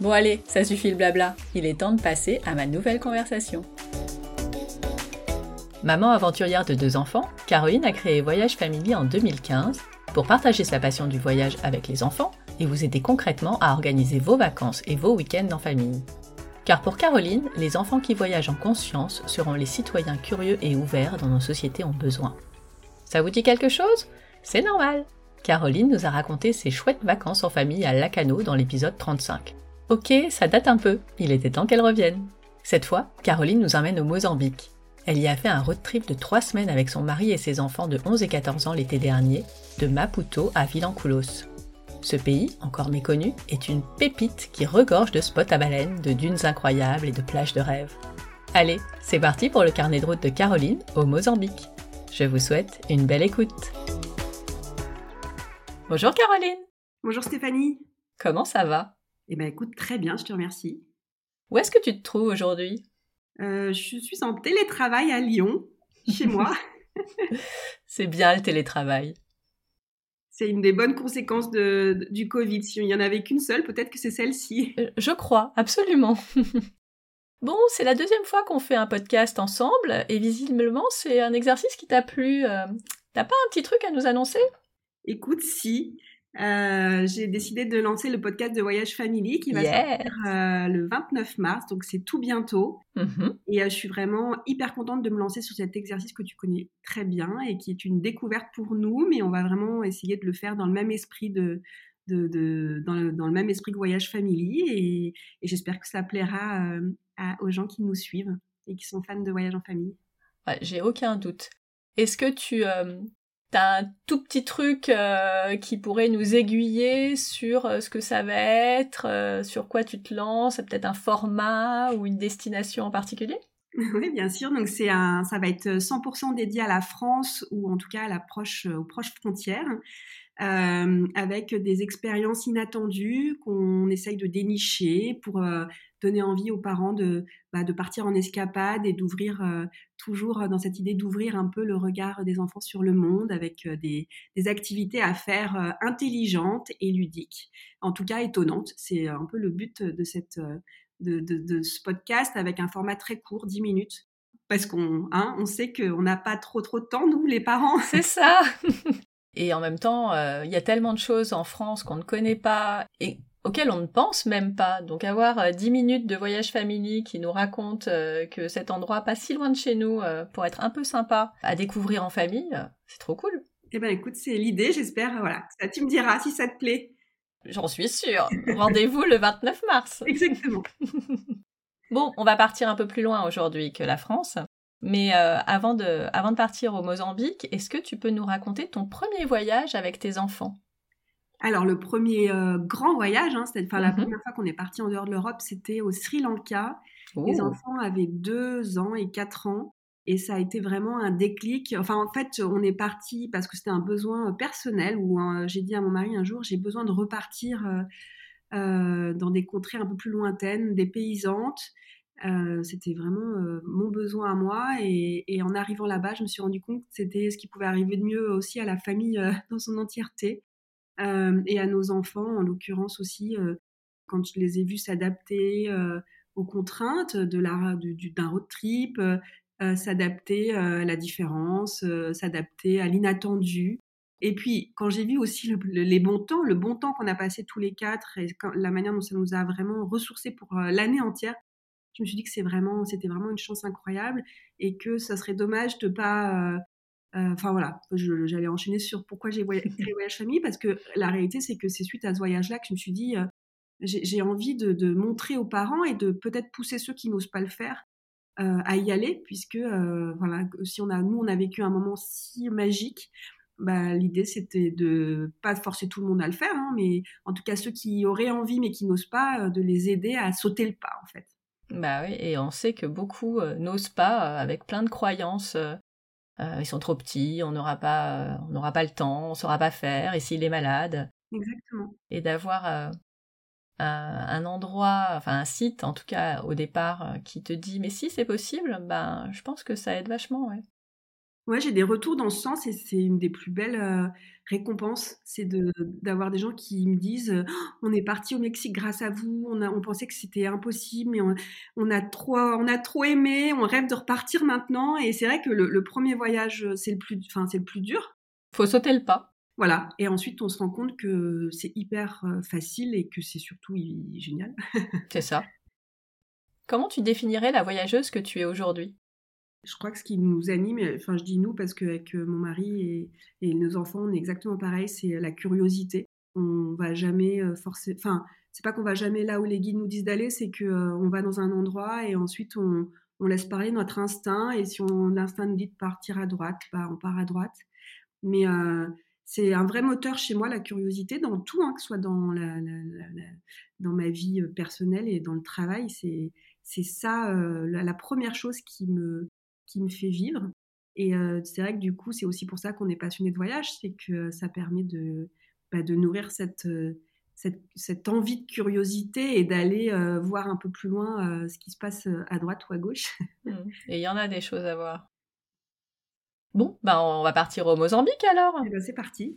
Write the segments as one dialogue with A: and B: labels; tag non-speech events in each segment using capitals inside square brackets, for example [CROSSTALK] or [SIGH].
A: Bon allez, ça suffit le blabla, il est temps de passer à ma nouvelle conversation. Maman aventurière de deux enfants, Caroline a créé Voyage Family en 2015 pour partager sa passion du voyage avec les enfants et vous aider concrètement à organiser vos vacances et vos week-ends en famille. Car pour Caroline, les enfants qui voyagent en conscience seront les citoyens curieux et ouverts dont nos sociétés ont besoin. Ça vous dit quelque chose? C'est normal Caroline nous a raconté ses chouettes vacances en famille à Lacano dans l'épisode 35. Ok, ça date un peu, il était temps qu'elle revienne. Cette fois, Caroline nous emmène au Mozambique. Elle y a fait un road trip de 3 semaines avec son mari et ses enfants de 11 et 14 ans l'été dernier, de Maputo à Vilanculos. Ce pays, encore méconnu, est une pépite qui regorge de spots à baleines, de dunes incroyables et de plages de rêve. Allez, c'est parti pour le carnet de route de Caroline au Mozambique. Je vous souhaite une belle écoute. Bonjour Caroline.
B: Bonjour Stéphanie.
A: Comment ça va?
B: Eh bien, écoute, très bien, je te remercie.
A: Où est-ce que tu te trouves aujourd'hui?
B: Euh, Je suis en télétravail à Lyon, chez moi. [LAUGHS] [LAUGHS]
A: C'est bien le télétravail.
B: C'est une des bonnes conséquences de, du Covid. S'il n'y en avait qu'une seule, peut-être que c'est celle-ci.
A: Euh, je crois, absolument. [LAUGHS] bon, c'est la deuxième fois qu'on fait un podcast ensemble et visiblement, c'est un exercice qui t'a plu. Euh, t'as pas un petit truc à nous annoncer?
B: Écoute, si. Euh, j'ai décidé de lancer le podcast de Voyage Family qui va sortir euh, le 29 mars, donc c'est tout bientôt. Mm-hmm. Et euh, je suis vraiment hyper contente de me lancer sur cet exercice que tu connais très bien et qui est une découverte pour nous, mais on va vraiment essayer de le faire dans le même esprit de, de, de dans, le, dans, le, même esprit que Voyage Family et, et j'espère que ça plaira à, aux gens qui nous suivent et qui sont fans de voyage en famille.
A: Ouais, j'ai aucun doute. Est-ce que tu, Un tout petit truc euh, qui pourrait nous aiguiller sur euh, ce que ça va être, euh, sur quoi tu te lances, peut-être un format ou une destination en particulier? [LAUGHS]
B: Oui, bien sûr. Donc c'est un, ça va être 100% dédié à la France ou en tout cas à la proche, aux proches frontières. avec des expériences inattendues qu'on essaye de dénicher pour donner envie aux parents de, bah, de partir en escapade et d'ouvrir, euh, toujours euh, dans cette idée d'ouvrir un peu le regard des enfants sur le monde avec euh, des, des, activités à faire intelligentes et ludiques. En tout cas, étonnantes. C'est un peu le but de, cette, de, de, de, ce podcast avec un format très court, 10 minutes. Parce qu'on hein, on sait qu'on n'a pas trop trop de temps, nous, les parents.
A: C'est [LAUGHS] ça [LAUGHS] Et en même temps, il y a tellement de choses en France qu'on ne connaît pas. Et auquel on ne pense même pas. Donc avoir 10 euh, minutes de voyage famille qui nous raconte euh, que cet endroit pas si loin de chez nous euh, pour être un peu sympa à découvrir en famille, c'est trop cool.
B: Eh ben écoute, c'est l'idée, j'espère, voilà, ça, tu me diras si ça te plaît.
A: J'en suis sûre. [LAUGHS] Rendez-vous le 29 mars.
B: Exactement. [LAUGHS]
A: bon, on va partir un peu plus loin aujourd'hui que la France. Mais avant, de, avant de partir au Mozambique, est-ce que tu peux nous raconter ton premier voyage avec tes enfants?
B: Alors, le premier euh, grand voyage, hein, c'est-à-dire la mmh première fois qu'on est parti en dehors de l'Europe, c'était au Sri Lanka. Les oh. enfants avaient deux ans et quatre ans. Et ça a été vraiment un déclic. Enfin, en fait, on est parti parce que c'était un besoin personnel où hein, j'ai dit à mon mari un jour, j'ai besoin de repartir euh, euh, dans des contrées un peu plus lointaines, des paysantes. c'était vraiment mon besoin à moi. Et, et en arrivant là-bas, je me suis rendu compte que c'était ce qui pouvait arriver de mieux aussi à la famille [LAUGHS] dans son entièreté et à nos enfants, en l'occurrence aussi, quand je les ai vus s'adapter aux contraintes de la, d'un road trip, s'adapter à la différence, s'adapter à l'inattendu. Et puis, quand j'ai vu aussi les bons temps, le bon temps qu'on a passé tous les quatre et la manière dont ça nous a vraiment ressourcés pour l'année entière, je me suis dit que c'est vraiment, c'était vraiment une chance incroyable et que ça serait dommage de pas. Enfin voilà, j'allais enchaîner sur pourquoi j'ai voyagé les voyages famille parce que la réalité c'est que c'est suite à ce voyage-là que je me suis dit j'ai envie de, montrer aux parents et de peut-être pousser ceux qui n'osent pas le faire à y aller, puisque voilà, si on a, nous, on a vécu un moment si magique, bah, l'idée c'était de pas forcer tout le monde à le faire, hein, mais en tout cas ceux qui auraient envie mais qui n'osent pas, de les aider à sauter le pas en fait.
A: Bah oui, et on sait que beaucoup n'osent pas avec plein de croyances. Ils sont trop petits, on n'aura pas, on n'aura pas le temps, on ne saura pas faire, et s'il est malade.
B: Exactement.
A: Et d'avoir un endroit, enfin un site en tout cas au départ, qui te dit mais si c'est possible, ben je pense que ça aide vachement, ouais.
B: Ouais, j'ai des retours dans ce sens et c'est une des plus belles récompenses, c'est d'avoir des gens qui me disent «On est parti au Mexique grâce à vous, on, a, on pensait que c'était impossible, mais on, a trop, on a trop aimé, on rêve de repartir maintenant». Et c'est vrai que le, premier voyage, c'est le, plus, c'est le plus dur.
A: Faut sauter le pas.
B: Voilà, et ensuite on se rend compte que c'est hyper facile et que c'est surtout génial.
A: c'est ça. Comment tu définirais la voyageuse que tu es aujourd'hui?
B: Je crois que ce qui nous anime, enfin je dis nous parce qu'avec mon mari et, nos enfants on est exactement pareil, c'est la curiosité. On va jamais forcer, enfin c'est pas qu'on va jamais là où les guides nous disent d'aller, c'est qu'on va dans un endroit et ensuite on, laisse parler notre instinct et si on, l'instinct nous dit de partir à droite, bah, on part à droite. Mais c'est un vrai moteur chez moi, la curiosité, dans tout, hein, que ce soit dans, ma vie euh, personnelle et dans le travail. C'est, ça euh, la, première chose qui me, qui me fait vivre. Et euh, c'est vrai que du coup, c'est aussi pour ça qu'on est passionné de voyage, c'est que ça permet de, bah, de nourrir cette, cette, cette, envie de curiosité et d'aller voir un peu plus loin ce qui se passe à droite ou à gauche. [LAUGHS]
A: Mmh. Et il y en a des choses à voir. Bon, bah on va partir au Mozambique alors.
B: Eh ben, c'est parti.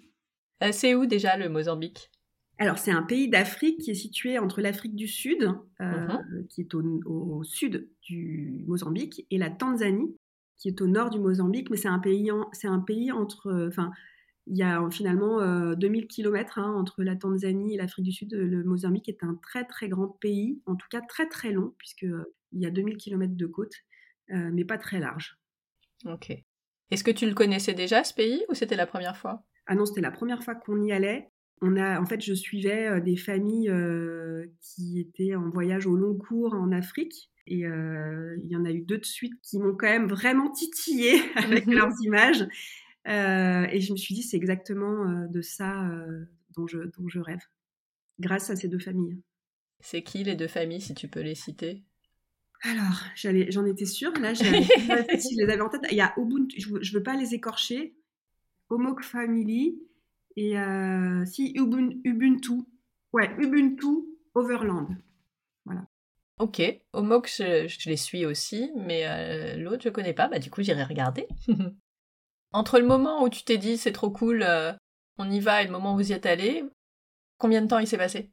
A: Euh, c'est où déjà le Mozambique?
B: Alors c'est un pays d'Afrique qui est situé entre l'Afrique du Sud, euh, mhm. qui est au, sud du Mozambique, et la Tanzanie, qui est au nord du Mozambique. Mais c'est un pays, c'est un pays entre, enfin, il y a finalement 2000 euh, km hein, entre la Tanzanie et l'Afrique du Sud. Le Mozambique est un très très grand pays, en tout cas très très long, puisque il y a 2000 km de côte, mais pas très large.
A: Ok. Est-ce que tu le connaissais déjà, ce pays, ou c'était la première fois?
B: Ah non, c'était la première fois qu'on y allait. On a, en fait, je suivais des familles euh, qui étaient en voyage au long cours en Afrique. Et euh, il y en a eu deux de suite qui m'ont quand même vraiment titillé [LAUGHS] avec leurs images. et je me suis dit, c'est exactement de ça dont, je, dont je rêve, grâce à ces deux familles.
A: C'est qui les deux familles, si tu peux les citer?
B: Alors, j'en étais sûre. Là, [LAUGHS] je les avais en tête. Il y a Ubuntu, je ne veux pas les écorcher. Omok Family et euh, si Ubuntu. Ouais, Ubuntu Overland. Voilà.
A: Ok, Omok, je, les suis aussi, mais euh, l'autre, je connais pas. Bah, du coup, j'irai regarder. [LAUGHS] Entre le moment où tu t'es dit c'est trop cool, euh, on y va, et le moment où vous y êtes allé, combien de temps il s'est passé?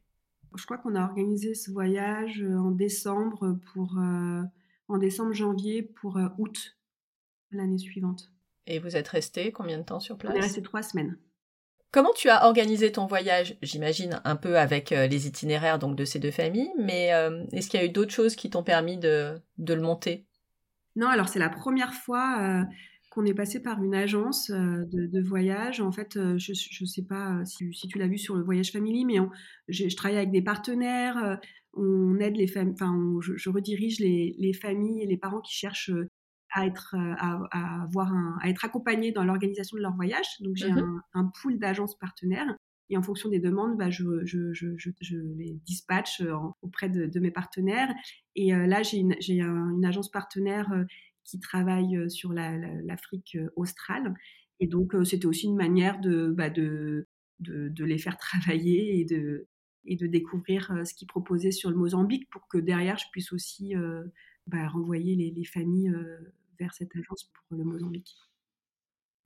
B: Je crois qu'on a organisé ce voyage en décembre pour en décembre janvier pour août l'année suivante.
A: Et vous êtes resté combien de temps sur place
B: On est resté trois semaines.
A: Comment tu as organisé ton voyage? J'imagine un peu avec les itinéraires donc de ces deux familles, mais est-ce qu'il y a eu d'autres choses qui t'ont permis de, le monter?
B: Non, alors c'est la première fois qu'on est passé par une agence euh, de, voyage. En fait, euh, je ne sais pas si, tu l'as vu sur le Voyage Family, mais je, travaille avec des partenaires, euh, on aide les familles, enfin, je, redirige les, familles et les parents qui cherchent à être, à, avoir un, à être accompagnés dans l'organisation de leur voyage. Donc, j'ai mmh un, pool d'agences partenaires. Et en fonction des demandes, bah, je, les dispatche auprès de, mes partenaires. Et là, j'ai une, une, agence partenaire qui travaillent sur l'Afrique australe. Et donc, c'était aussi une manière de, bah, de, de, les faire travailler et de, et de découvrir ce qu'ils proposaient sur le Mozambique pour que derrière, je puisse aussi bah, renvoyer les, familles vers cette agence pour le Mozambique.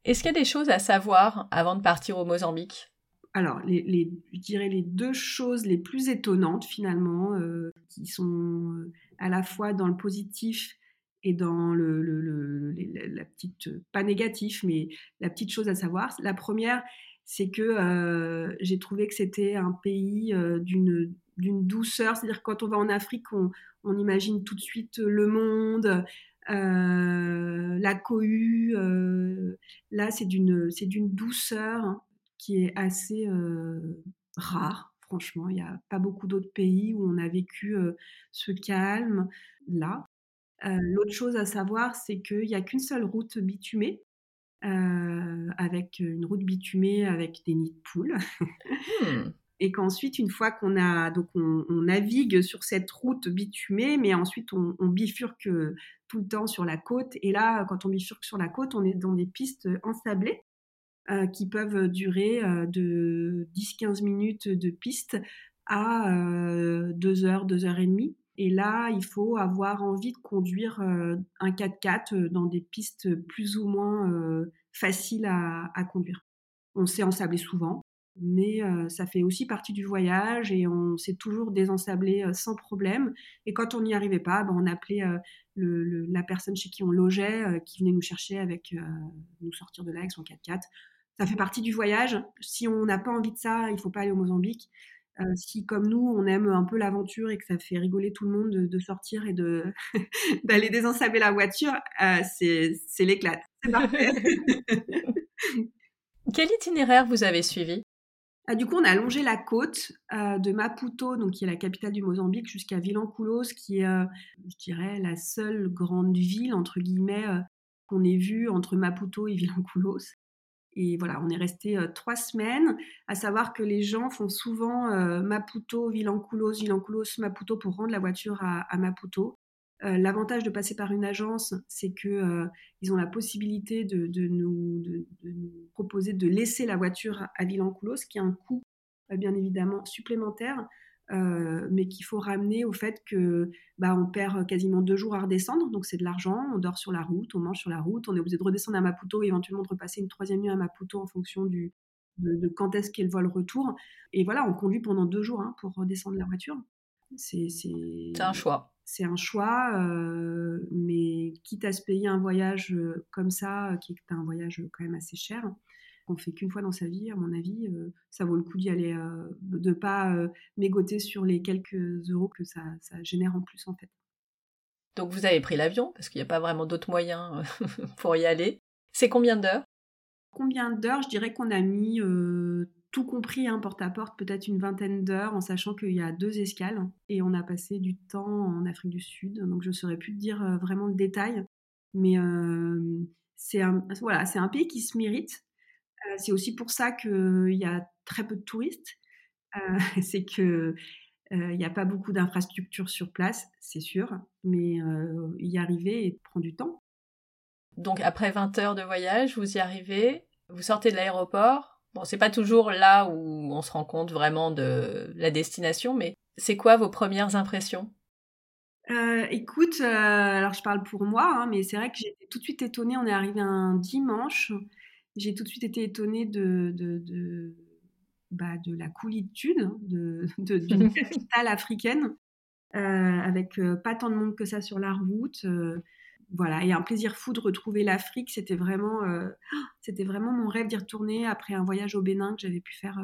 A: Est-ce qu'il y a des choses à savoir avant de partir au Mozambique?
B: Alors, les, je dirais les deux choses les plus étonnantes finalement, qui sont à la fois dans le positif et dans le, la petite, pas négatif, mais la petite chose à savoir. La première, c'est que euh, j'ai trouvé que c'était un pays euh, d'une d'une douceur, c'est-à-dire quand on va en Afrique, on, on imagine tout de suite le monde, la cohue. là, c'est d'une, douceur qui est assez rare. Franchement, il n'y a pas beaucoup d'autres pays où on a vécu ce calme là. L'autre chose à savoir, c'est qu'il n'y a qu'une seule route bitumée, avec une route bitumée avec des nids de poules. Mmh. Et qu'ensuite, une fois qu'on a, donc on, navigue sur cette route bitumée, mais ensuite on, bifurque tout le temps sur la côte. Et là, quand on bifurque sur la côte, on est dans des pistes ensablées qui peuvent durer de 10-15 minutes de piste à 2 heures, 2 heures et demie. Et là, il faut avoir envie de conduire un 4x4 dans des pistes plus ou moins faciles à, conduire. On s'est ensablé souvent, mais ça fait aussi partie du voyage et on s'est toujours désensablé sans problème. Et quand on n'y arrivait pas, ben, on appelait la personne chez qui on logeait, qui venait nous chercher avec nous sortir de là avec son 4x4. Ça fait partie du voyage. Si on n'a pas envie de ça, il faut pas aller au Mozambique. Si comme nous, on aime un peu l'aventure et que ça fait rigoler tout le monde de, sortir et [LAUGHS] d'aller désensabler la voiture, c'est l'éclate. C'est parfait. [LAUGHS]
A: Quel itinéraire vous avez suivi?
B: Ah, du coup, on a longé la côte euh, de Maputo, donc qui est la capitale du Mozambique, jusqu'à Vilanculos, qui est, je dirais, la seule grande ville entre guillemets qu'on ait vue entre Maputo et Vilanculos. Et voilà, on est resté trois semaines, à savoir que les gens font souvent Maputo, Vilanculos, Vilanculos, Maputo pour rendre la voiture à, Maputo. L'avantage de passer par une agence, c'est que ils ont la possibilité de, nous, proposer de laisser la voiture à Vilanculos, qui a un coût bien évidemment supplémentaire, euh, mais qu'il faut ramener au fait que bah, on perd quasiment deux jours à redescendre, donc c'est de l'argent, on dort sur la route, on mange sur la route, on est obligé de redescendre à Maputo éventuellement de repasser une troisième nuit à Maputo en fonction de, quand est-ce qu'est le vol retour. Et voilà, on conduit pendant deux jours hein, pour redescendre la voiture.
A: C'est un choix.
B: C'est un choix, euh, mais quitte à se payer un voyage euh, comme ça, qui est un voyage quand même assez cher, qu'on fait qu'une fois dans sa vie, à mon avis, euh, ça vaut le coup d'y aller, euh, de pas mégoter sur les quelques euros que ça, génère en plus en fait.
A: Donc vous avez pris l'avion parce qu'il n'y a pas vraiment d'autres moyens [LAUGHS] pour y aller. C'est combien d'heures?
B: Combien d'heures? Je dirais qu'on a mis tout compris, hein, porte à porte, peut-être une vingtaine d'heures, en sachant qu'il y a deux escales et on a passé du temps en Afrique du Sud. Donc je ne saurais plus dire vraiment le détail, mais c'est un, un pays qui se mérite euh, c'est aussi pour ça qu'il y a très peu de touristes. Euh, [LAUGHS] c'est que il n'y a pas beaucoup d'infrastructures sur place, c'est sûr, mais y arriver prend du temps.
A: Donc après 20 heures de voyage, vous y arrivez, vous sortez de l'aéroport. Bon, c'est pas toujours là où on se rend compte vraiment de la destination, mais c'est quoi vos premières impressions?
B: Euh, écoute, alors je parle pour moi, hein, mais c'est vrai que j'étais tout de suite étonnée. On est arrivé un dimanche j'ai tout de suite été étonnée de, de, de, bah, de la coolitude hein, [LAUGHS] d'une [LAUGHS] capitale africaine, euh, avec euh, pas tant de monde que ça sur la route. Euh, voilà, et un plaisir fou de retrouver l'Afrique. C'était vraiment, [GASPS] c'était vraiment mon rêve d'y retourner après un voyage au Bénin que j'avais pu faire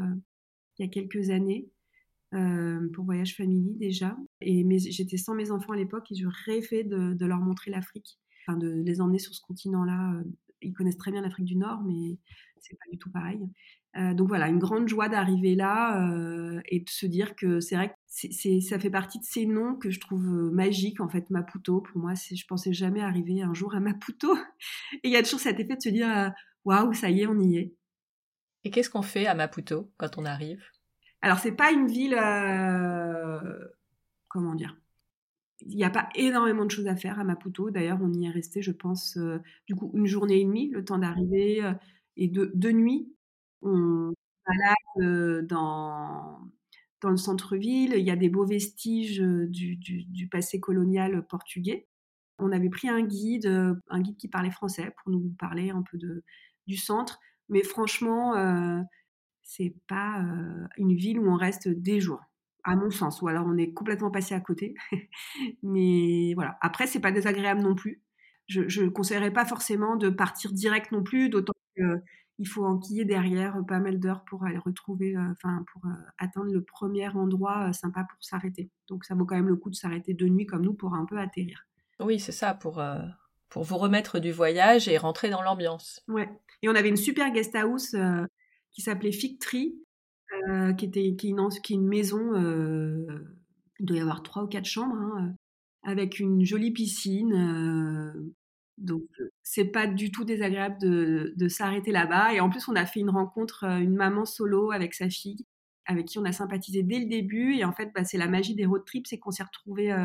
B: il y a quelques années. pour voyage familier déjà. Et j'étais sans mes enfants à l'époque et je rêvais de, de leur montrer l'Afrique, enfin de les emmener sur ce continent-là ils connaissent très bien l'Afrique du Nord, mais c'est pas du tout pareil. Euh, donc voilà, une grande joie d'arriver là euh, et de se dire que c'est vrai que ça fait partie de ces noms que je trouve euh, magiques en fait. Maputo, pour moi, je pensais jamais arriver un jour à Maputo. [LAUGHS] Et il y a toujours cet effet de se dire waouh, ça y est, on y est.
A: Et qu'est-ce qu'on fait à Maputo quand on arrive?
B: Alors c'est pas une ville, comment dire? Il n'y a pas énormément de choses à faire à Maputo. D'ailleurs, on y est resté, je pense, euh, du coup, une journée et demie, le temps d'arriver, euh, et deux, nuits. On balade euh, dans, le centre-ville. Il y a des beaux vestiges du, passé colonial portugais. On avait pris un guide, un guide qui parlait français pour nous parler un peu de, du centre. Mais franchement, c'est pas une ville où on reste des jours à mon sens, ou alors on est complètement passé à côté. [LAUGHS] Mais voilà. Après, c'est pas désagréable non plus. Je ne conseillerais pas forcément de partir direct non plus, d'autant qu'il il faut enquiller derrière pas mal d'heures pour aller retrouver, enfin pour atteindre le premier endroit sympa pour s'arrêter. Donc ça vaut quand même le coup de s'arrêter de nuit comme nous pour un peu atterrir.
A: Oui, c'est ça, pour, pour vous remettre du voyage et rentrer dans l'ambiance.
B: Ouais. Et on avait une super guest house qui s'appelait Fig Tree, qui était qui, une, qui est une maison, il doit y avoir trois ou quatre chambres, hein, avec une jolie piscine. donc c'est pas du tout désagréable de, de s'arrêter là-bas. Et en plus, on a fait une rencontre, une maman solo avec sa fille, avec qui on a sympathisé dès le début. Et en fait, bah, c'est la magie des road trips, c'est qu'on s'est retrouvés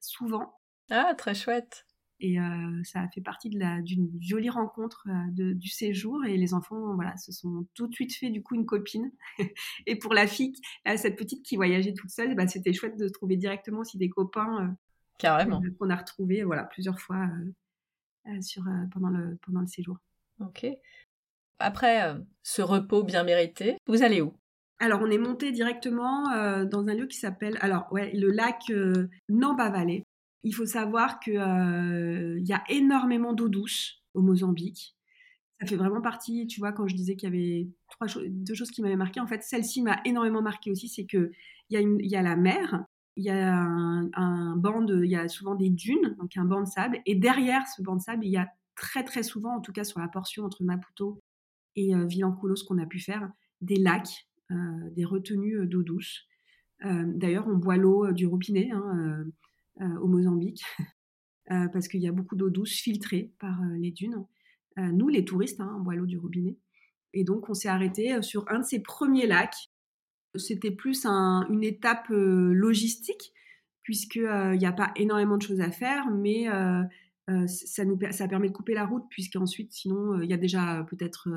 B: souvent.
A: Ah, très chouette.
B: Et ça a fait partie d'une jolie rencontre du séjour. Et les enfants, voilà, se sont tout de suite fait du coup une copine. [LAUGHS] et pour la fille, cette petite qui voyageait toute seule, bah, c'était chouette de trouver directement aussi des copains.
A: Carrément.
B: Qu'on a retrouvés voilà, plusieurs fois sur, pendant, le, pendant le séjour.
A: Ok. Après ce repos bien mérité, vous allez où?
B: Alors, on est monté directement dans un lieu qui s'appelle, alors ouais, le lac Namba Valley. Il faut savoir qu'il euh, y a énormément d'eau douce au Mozambique. Ça fait vraiment partie, tu vois, quand je disais qu'il y avait trois deux choses qui m'avaient marqué. En fait, celle-ci m'a énormément marqué aussi, c'est qu'il y, a y a la mer, il y a un, banc de, il y a souvent des dunes, donc un banc de sable, et derrière ce banc de sable, il y a très très souvent, en tout cas sur la portion entre Maputo et euh, Vilanculos qu'on a pu faire, des lacs, euh, des retenues d'eau douce. D'ailleurs, on boit l'eau du robinet. Hein, euh, au Mozambique, [LAUGHS] euh, parce qu'il y a beaucoup d'eau douce filtrée par euh, les dunes. nous, les touristes, hein, on boit l'eau du robinet. Et donc, on s'est arrêté sur un de ces premiers lacs. C'était plus une étape logistique, puisqu'il n'y a pas énormément de choses à faire, mais ça, nous, ça permet de couper la route, puisqu'ensuite, sinon, il y a déjà peut-être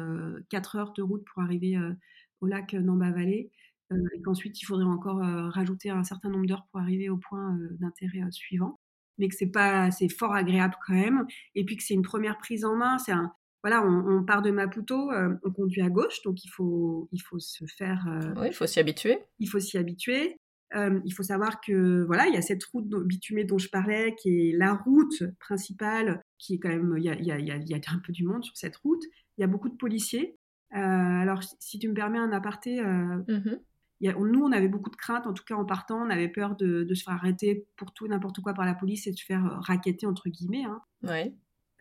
B: 4 heures de route pour arriver au lac Namba Valley. Euh, et qu'ensuite il faudrait encore euh, rajouter un certain nombre d'heures pour arriver au point euh, d'intérêt suivant mais que c'est pas c'est fort agréable quand même et puis que c'est une première prise en main c'est un voilà on, part de Maputo on conduit à gauche donc il faut il faut se faire
A: oui il faut s'y habituer.
B: il faut s'y habituer. Il faut savoir que voilà il y a cette route bitumée dont je parlais qui est la route principale qui est quand même il y a, il y a, il y a un peu du monde sur cette route. Il y a beaucoup de policiers. Alors si tu me permets un aparté mmh nous, on avait beaucoup de craintes, en tout cas en partant, on avait peur de, se faire arrêter pour tout et n'importe quoi par la police et de se faire euh, raqueter, entre guillemets. Hein.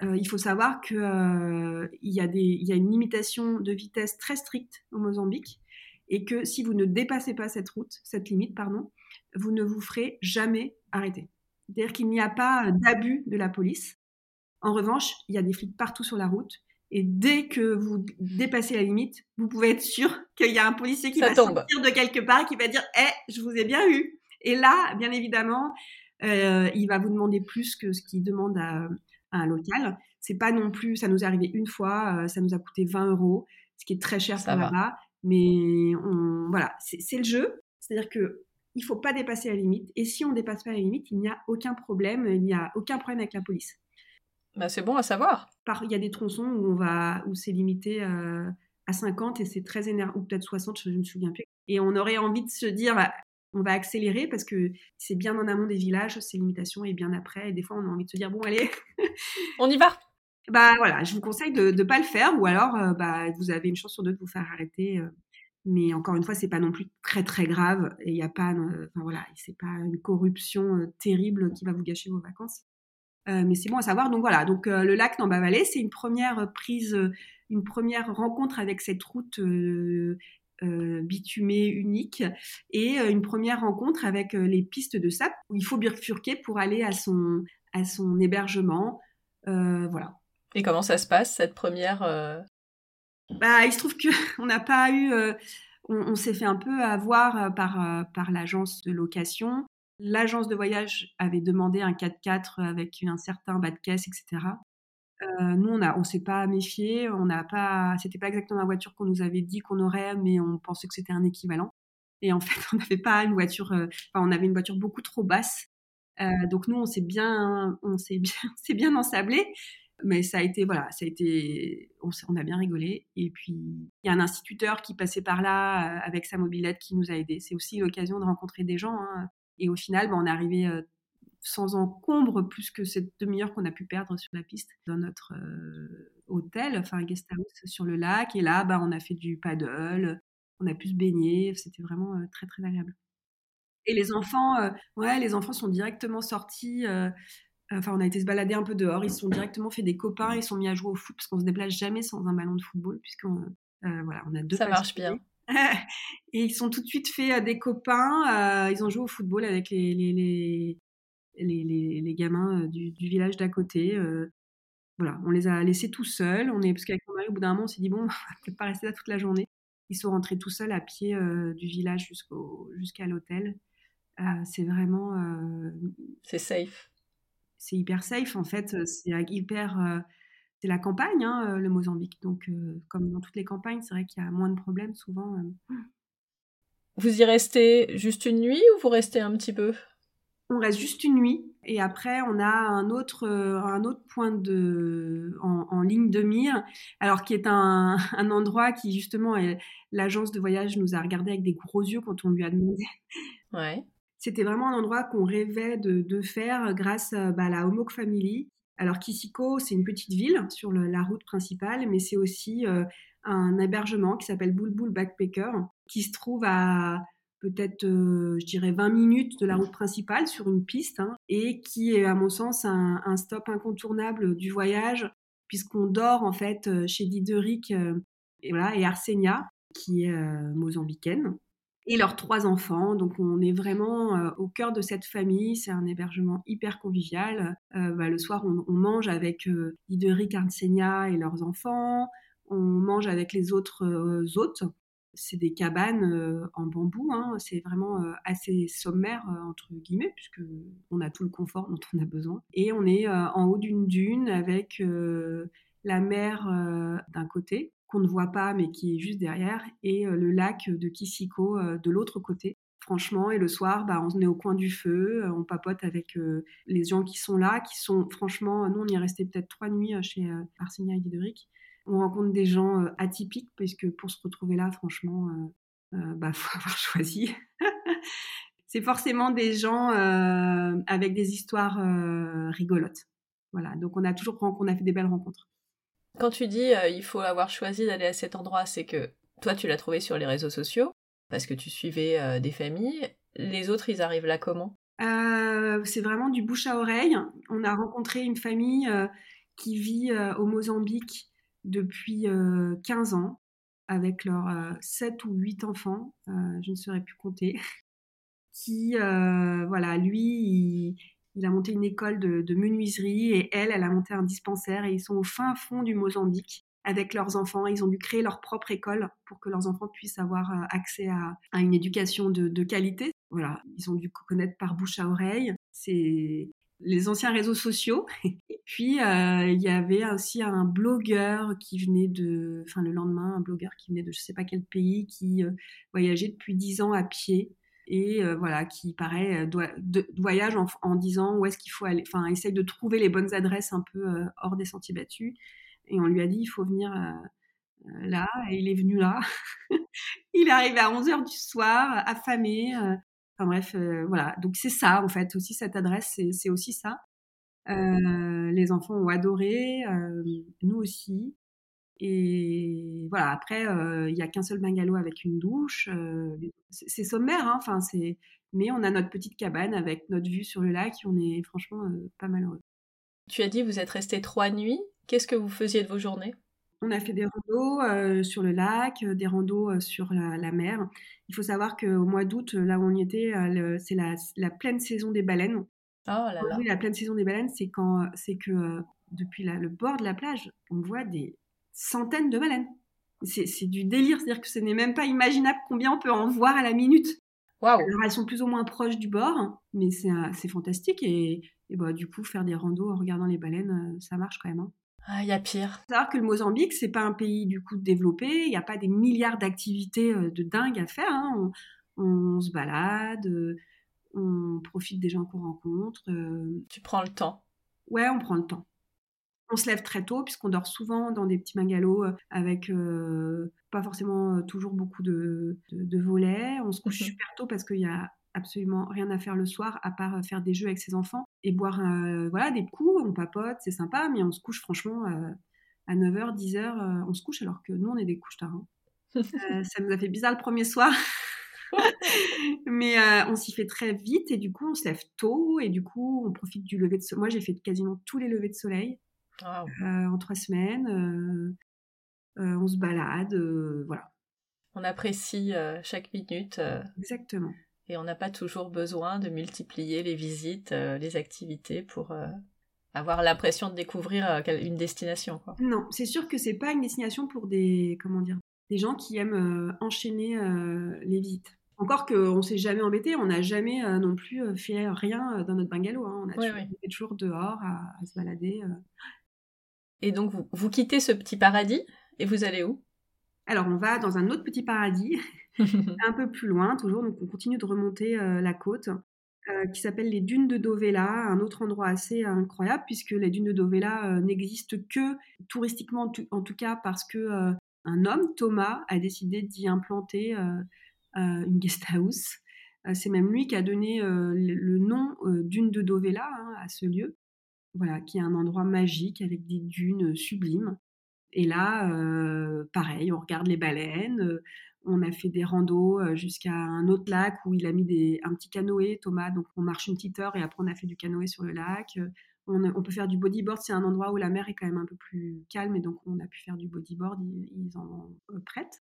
B: Euh, il faut savoir qu'il euh, y, a y a une limitation de vitesse très stricte au Mozambique et que si vous ne dépassez pas cette route, cette limite, pardon, vous ne vous ferez jamais arrêter. C'est-à-dire qu'il n'y a pas d'abus de la police. En revanche, il y a des flics partout sur la route et dès que vous dépassez la limite, vous pouvez être sûr [LAUGHS] qu'il y a un policier qui va sortir de quelque part qui va dire Eh, je vous ai bien eu. Et là, bien évidemment, euh, il va vous demander plus que ce qu'il demande à, un local. C'est pas non plus, ça nous est arrivé une fois, euh, ça nous a coûté 20 euros, ce qui est très cher ça là-bas. Mais on, voilà, c'est le jeu. C'est-à-dire que il faut pas dépasser la limite. Et si on dépasse pas la limite, il n'y a aucun problème, il n'y a aucun problème avec la police.
A: Bah, c'est bon à savoir.
B: Il y a des tronçons où, on va, où c'est limité euh, à 50 et c'est très énervant, ou peut-être 60, je ne me souviens plus. Et on aurait envie de se dire, bah, on va accélérer parce que c'est bien en amont des villages, ces limitations, et bien après. Et des fois, on a envie de se dire, bon, allez. [LAUGHS]
A: on y va.
B: Bah voilà, je vous conseille de ne pas le faire ou alors euh, bah, vous avez une chance sur deux de vous faire arrêter. Euh. mais encore une fois, c'est pas non plus très très grave et il n'y a pas, enfin voilà, c'est pas une corruption terrible qui va vous gâcher vos vacances. Euh, mais c'est bon à savoir. Donc voilà, donc euh, le lac Namba Valley, c'est une première prise, euh, une première rencontre avec cette route bitumée unique et une première rencontre avec les pistes de sable où il faut bifurquer pour aller à son, à son hébergement. voilà.
A: Et comment ça se passe cette première
B: bah, il se trouve qu'on [LAUGHS] n'a pas eu, on, s'est fait un peu avoir par, par l'agence de location. L'agence de voyage avait demandé un 4x4 avec un certain bas de caisse, etc. Euh, nous, on a, on s'est pas méfié, on n'a pas, c'était pas exactement la voiture qu'on nous avait dit qu'on aurait, mais on pensait que c'était un équivalent. Et en [LAUGHS] fait, on n'avait pas une voiture, euh, enfin, on avait une voiture beaucoup trop basse. Euh, donc nous, on s'est bien, on s'est bien, [LAUGHS] c'est bien ensablé. Mais ça a été, voilà, ça a été, on, on, a bien rigolé. Et puis, il y a un instituteur qui passait par là avec sa mobilette qui nous a aidés. C'est aussi l'occasion de rencontrer des gens. Hein. Et au final, bah, on est arrivé sans encombre plus que cette demi-heure qu'on a pu perdre sur la piste dans notre, euh, hôtel, enfin guest house sur le lac. Et là, bah, on a fait du paddle, on a pu se baigner. C'était vraiment très très agréable. Et les enfants, ouais, les enfants sont directement sortis. Enfin, on a été se balader un peu dehors. Ils sont directement fait des copains. Ils sont mis à jouer au foot parce qu'on se déplace jamais sans un ballon de football, puisqu'on voilà, on a deux.
A: Ça marche bien. [LAUGHS]
B: et ils sont tout de suite fait des copains. ils ont joué au football avec les, les, les, les, gamins du, du village d'à côté. voilà, on les a laissés tout seuls. On est, parce qu'avec mon mari, au bout d'un moment, on s'est dit, bon, [LAUGHS] on va peut-être pas rester là toute la journée. Ils sont rentrés tout seuls à pied du village jusqu'au, jusqu'à l'hôtel. c'est vraiment.
A: c'est safe.
B: C'est hyper safe, en fait. C'est hyper. c'est la campagne, hein, le Mozambique. Donc, comme dans toutes les campagnes, c'est vrai qu'il y a moins de problèmes souvent.
A: Vous y restez juste une nuit ou vous restez un petit peu?
B: On reste juste une nuit et après on a un autre, euh, un autre point de, en, ligne de mire, alors qui est un, [LAUGHS] endroit qui justement l'agence de voyage nous a regardé avec des gros yeux quand on lui a demandé.
A: Ouais.
B: C'était vraiment un endroit qu'on rêvait de, faire grâce bah, à la Homoc Family. Alors Kisiko, c'est une petite ville sur la route principale, mais c'est aussi euh, un hébergement qui s'appelle Bulbul Backpacker, qui se trouve à peut-être, euh, je dirais, 20 minutes de la route principale sur une piste, hein, et qui est, à mon sens, un, stop incontournable du voyage, puisqu'on dort, en fait, euh, chez Diderik euh, et, voilà, et Arsenia, qui est mozambicaine, et leurs trois enfants. Donc, on est vraiment au cœur de cette famille. C'est un hébergement hyper convivial. Bah, le soir, on, mange avec Diderik, Arsenia et leurs enfants. On mange avec les autres hôtes c'est des cabanes euh, en bambou. Hein. C'est vraiment euh, assez sommaire, euh, entre guillemets, puisque on a tout le confort dont on a besoin. Et on est en haut d'une dune avec la mer d'un côté, qu'on ne voit pas, mais qui est juste derrière, et le lac de Kisiko de l'autre côté franchement. Et le soir, bah, on est au coin du feu, on papote avec les gens qui sont là, qui sont franchement, nous on y est resté peut-être trois nuits chez Arsenia et Guideric on rencontre des gens atypiques parce que pour se retrouver là, franchement, il euh, bah, [LAUGHS] faut avoir choisi. c'est forcément des gens avec des histoires rigolotes. Voilà, donc on a toujours on a fait des belles rencontres.
A: Quand tu dis il faut avoir choisi d'aller à cet endroit, c'est que toi tu l'as trouvé sur les réseaux sociaux parce que tu suivais des familles. Les autres, ils arrivent là comment?
B: C'est vraiment du bouche à oreille. On a rencontré une famille qui vit au Mozambique depuis 15 ans avec leurs 7 ou 8 enfants, je ne saurais plus compter, [LAUGHS] qui, voilà, lui, il, a monté une école de, menuiserie et elle, elle a monté un dispensaire et ils sont au fin fond du Mozambique avec leurs enfants. Ils ont dû créer leur propre école pour que leurs enfants puissent avoir accès à, une éducation de, de, qualité. Voilà, ils ont dû connaître par bouche à oreille. C'est les anciens réseaux sociaux. [LAUGHS] Et puis, euh, il y avait aussi un blogueur qui venait de, enfin le lendemain, un blogueur qui venait de je sais pas quel pays, qui euh, voyageait depuis dix ans à pied et euh, voilà, qui paraît voyage en, disant où est-ce qu'il faut aller, enfin essaye de trouver les bonnes adresses un peu hors des sentiers battus. Et on lui a dit il faut venir là, et il est venu là. [LAUGHS] il est arrivé à 11h du soir, affamé, Enfin bref, euh, voilà. Donc c'est ça, en fait, aussi cette adresse, c'est aussi ça. Euh, les enfants ont adoré, euh, nous aussi. Et voilà, après, il n'y a qu'un seul bungalow avec une douche. c'est sommaire, hein, enfin, c'est. Mais on a notre petite cabane avec notre vue sur le lac et on est franchement pas malheureux.
A: Tu as dit vous êtes resté trois nuits. Qu'est-ce que vous faisiez de vos journées?
B: On a fait des randos euh, sur le lac, euh, des randos euh, sur la, mer. Il faut savoir qu'au mois d'août, là où on y était, c'est la, pleine saison des baleines.
A: Oh là là.
B: la pleine saison des baleines, c'est quand c'est que depuis le bord de la plage, on voit des centaines de baleines. C'est du délire, c'est-à-dire que ce n'est même pas imaginable combien on peut en voir à la minute.
A: Waouh
B: Alors elles sont plus ou moins proches du bord, mais c'est fantastique et, bah, du coup faire des randos en regardant les baleines, ça marche quand même. Hein.
A: Ah, il y a pire.
B: Il savoir que le Mozambique, c'est pas un pays du coup développé. Il n'y a pas des milliards d'activités euh, de dingue à faire. Hein. On, se balade, euh, on profite des gens qu'on rencontre. Euh.
A: Tu prends le temps.
B: Ouais, on prend le temps. On se lève très tôt puisqu'on dort souvent dans des petits bungalows avec pas forcément toujours beaucoup de, de volets. On se couche mhm. super tôt parce qu'il y a absolument rien à faire le soir à part euh, faire des jeux avec ses enfants et boire euh, voilà des coups, on papote, c'est sympa, mais on se couche franchement à 9h, 10h, on se couche alors que nous, on est des couches tard. Hein. [LAUGHS] ça nous a fait bizarre le premier soir. [LAUGHS] Mais on s'y fait très vite et du coup, on se lève tôt et du coup, on profite du lever de soleil. Moi, j'ai fait quasiment tous les levées de soleil en trois semaines. on se balade, voilà.
A: On apprécie chaque minute.
B: Exactement.
A: Et on n'a pas toujours besoin de multiplier les visites, les activités pour avoir l'impression de découvrir une destination. Quoi.
B: Non, c'est sûr que c'est pas une destination pour des comment dire des gens qui aiment enchaîner les visites. Encore qu'on ne s'est jamais embêté, on n'a jamais non plus fait rien dans notre bungalow. Hein. On a toujours, toujours, dehors à, se balader.
A: Et donc vous, vous quittez ce petit paradis et vous allez où?
B: Alors, on va dans un autre petit paradis, [LAUGHS] un peu plus loin, toujours. Donc, on continue de remonter euh, la côte, euh, qui s'appelle les dunes de Dovela, un autre endroit assez incroyable, puisque les dunes de Dovela euh, n'existent que touristiquement, en tout cas, parce que un homme, Thomas, a décidé d'y implanter une guest house. C'est même lui qui a donné le nom dune de Dovela hein, à ce lieu, voilà, qui est un endroit magique avec des dunes sublimes. Et là, pareil, on regarde les baleines. on a fait des randos jusqu'à un autre lac où il a mis des, un petit canoë, Thomas. Donc on marche une petite heure et après on a fait du canoë sur le lac. On, peut faire du bodyboard. C'est un endroit où la mer est quand même un peu plus calme et donc on a pu faire du bodyboard. Ils, en prêtent.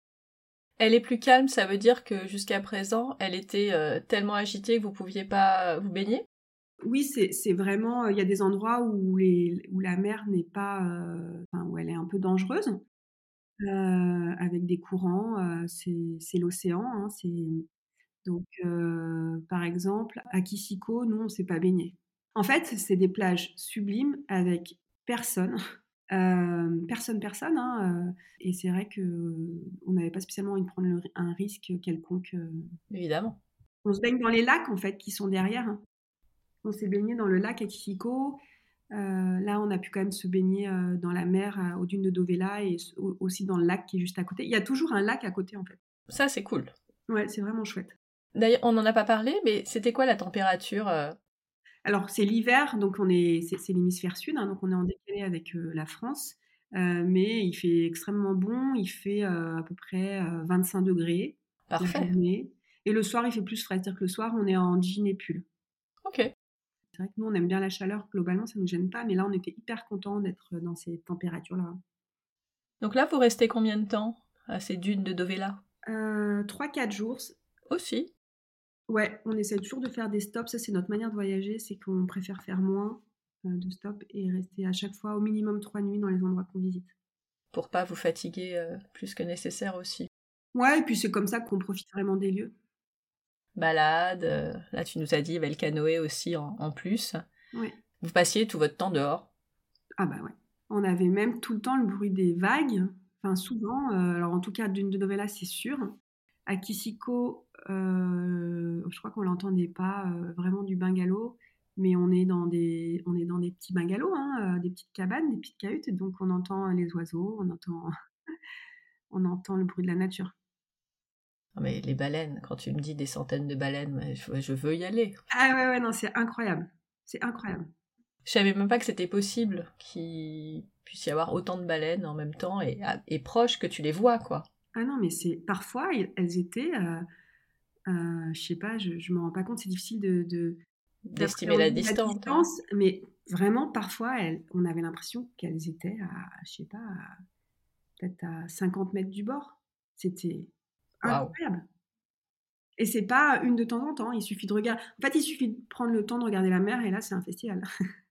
A: Elle est plus calme, ça veut dire que jusqu'à présent, elle était tellement agitée que vous pouviez pas vous baigner?
B: Oui, c'est vraiment, il y a des endroits où, les, où la mer n'est pas, enfin, où elle est un peu dangereuse, avec des courants, c'est l'océan. Hein, donc, par exemple, à Kisiko, nous, on ne s'est pas baigné. En fait, c'est des plages sublimes avec personne. [LAUGHS] personne, personne. Hein, et c'est vrai qu'on n'avait pas spécialement envie de prendre un risque quelconque.
A: Évidemment.
B: On se baigne dans les lacs, en fait, qui sont derrière. Hein. On s'est baigné dans le lac Atifico. Euh, là, on a pu quand même se baigner euh, dans la mer euh, aux dunes de Dovela et aussi dans le lac qui est juste à côté. Il y a toujours un lac à côté en fait.
A: Ça, c'est cool.
B: Ouais, c'est vraiment chouette.
A: D'ailleurs, on n'en a pas parlé, mais c'était quoi la température
B: Alors, c'est l'hiver, donc on est, c'est, l'hémisphère sud, hein, donc on est en décalé avec la France. mais il fait extrêmement bon, il fait à peu près 25 degrés.
A: Parfait.
B: Et le soir, il fait plus frais, c'est-à-dire que le soir, on est en jean et pull.
A: Ok.
B: C'est vrai que nous, on aime bien la chaleur, globalement, ça ne nous gêne pas, mais là, on était hyper contents d'être dans ces températures-là.
A: Donc là, vous restez combien de temps à ces dunes de Dovela?
B: Euh, 3-4 jours.
A: Aussi?
B: Ouais, on essaie toujours de faire des stops, ça c'est notre manière de voyager, c'est qu'on préfère faire moins euh, de stops et rester à chaque fois au minimum 3 nuits dans les endroits qu'on visite.
A: Pour pas vous fatiguer euh, plus que nécessaire aussi.
B: Ouais, et puis c'est comme ça qu'on profite vraiment des lieux
A: balade. Euh, là, tu nous as dit, il y avait le canoë aussi en, plus. Vous passiez tout votre temps dehors
B: Ah bah ouais. On avait même tout le temps le bruit des vagues. Enfin, souvent. Euh, alors, en tout cas, d'une de Novella, c'est sûr. À Kisiko, euh, je crois qu'on l'entendait pas vraiment du bungalow, mais on est dans des, on est dans des petits bungalows, hein, des petites cabanes, des petites cahutes, donc on entend les oiseaux, on entend, [LAUGHS] on entend le bruit de la nature
A: mais les baleines, quand tu me dis des centaines de baleines, je, veux y aller.
B: Ah ouais, ouais, non, c'est incroyable. C'est incroyable.
A: Je savais même pas que c'était possible qu'il puisse y avoir autant de baleines en même temps et, et proches que tu les vois, quoi.
B: Ah non, mais c'est parfois elles étaient, euh, euh, je sais pas, je, je me rends pas compte, c'est difficile de
A: d'estimer la, distance,
B: mais vraiment parfois elles, on avait l'impression qu'elles étaient à, je sais pas, peut-être à 50 mètres du bord. C'était Incroyable. Et c'est pas une de temps en temps, il suffit de regarder. En fait, il suffit de prendre le temps de regarder la mer et là, c'est un festival.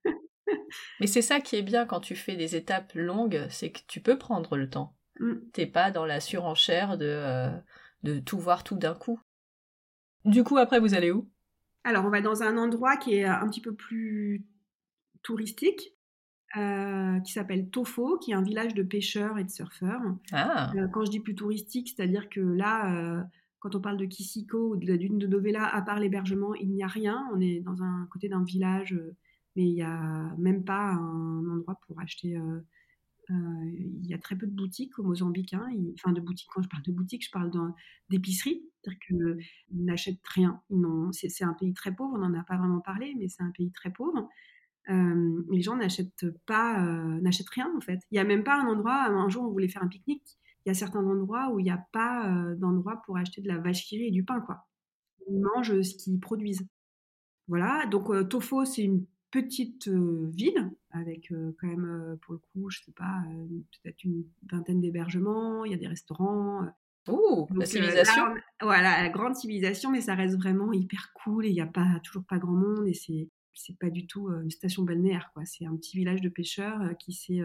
B: [LAUGHS]
A: Mais c'est ça qui est bien quand tu fais des étapes longues, c'est que tu peux prendre le temps. Mmh. T'es pas dans la surenchère de, euh, de tout voir tout d'un coup. Du coup, après, vous allez où?
B: Alors, on va dans un endroit qui est un petit peu plus touristique. Euh, qui s'appelle Tofo, qui est un village de pêcheurs et de surfeurs.
A: Ah.
B: Euh, quand je dis plus touristique, c'est-à-dire que là, euh, quand on parle de Kisiko ou de la dune de Dovela, à part l'hébergement, il n'y a rien. On est dans un côté d'un village, mais il n'y a même pas un endroit pour acheter. il y a très peu de boutiques au Mozambique. Hein. enfin, de boutiques, quand je parle de boutiques, je parle d'épicerie. C'est-à-dire qu'ils n'achètent rien. C'est un pays très pauvre, on n'en a pas vraiment parlé, mais c'est un pays très pauvre. Les gens n'achètent pas, n'achètent rien en fait. Il n'y a même pas un endroit, un jour on voulait faire un pique-nique, il y a certains endroits où il n'y a pas d'endroit pour acheter de la vache qui et du pain quoi. Ils mangent ce qu'ils produisent. Voilà, donc Tofo c'est une petite ville avec quand même pour le coup, je sais pas, peut-être une vingtaine d'hébergements, il y a des restaurants,
A: Oh, la civilisation.
B: voilà, la grande civilisation, mais ça reste vraiment hyper cool et il n'y a pas toujours pas grand monde et c'est c'est pas du tout une station balnéaire quoi. C'est un petit village de pêcheurs qui s'est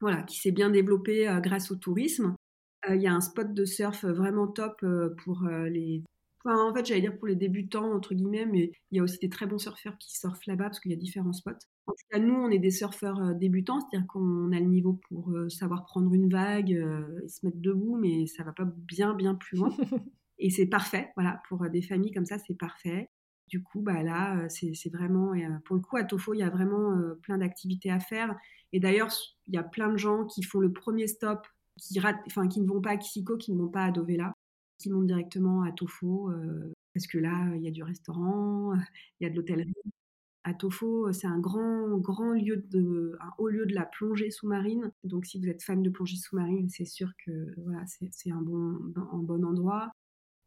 B: voilà qui s'est bien développé grâce au tourisme. Il y a un spot de surf vraiment top pour les en fait, j'allais dire pour les débutants, entre guillemets, mais il y a aussi des très bons surfeurs qui surfent là-bas parce qu'il y a différents spots. En tout cas, nous, on est des surfeurs débutants, c'est-à-dire qu'on a le niveau pour savoir prendre une vague et se mettre debout, mais ça va pas bien, bien plus loin. [LAUGHS] et c'est parfait, voilà, pour des familles comme ça, c'est parfait. Du coup, bah là, c'est vraiment, pour le coup, à Tofo, il y a vraiment plein d'activités à faire. Et d'ailleurs, il y a plein de gens qui font le premier stop, qui, ne vont pas à Kisiko, qui ne vont pas à Dovela qui montent directement à Tofo, euh, parce que là, il y a du restaurant, il y a de l'hôtellerie. À Tofo, c'est un grand, grand lieu de, un haut lieu de la plongée sous-marine. Donc, si vous êtes fan de plongée sous-marine, c'est sûr que voilà, c'est un bon, un bon endroit.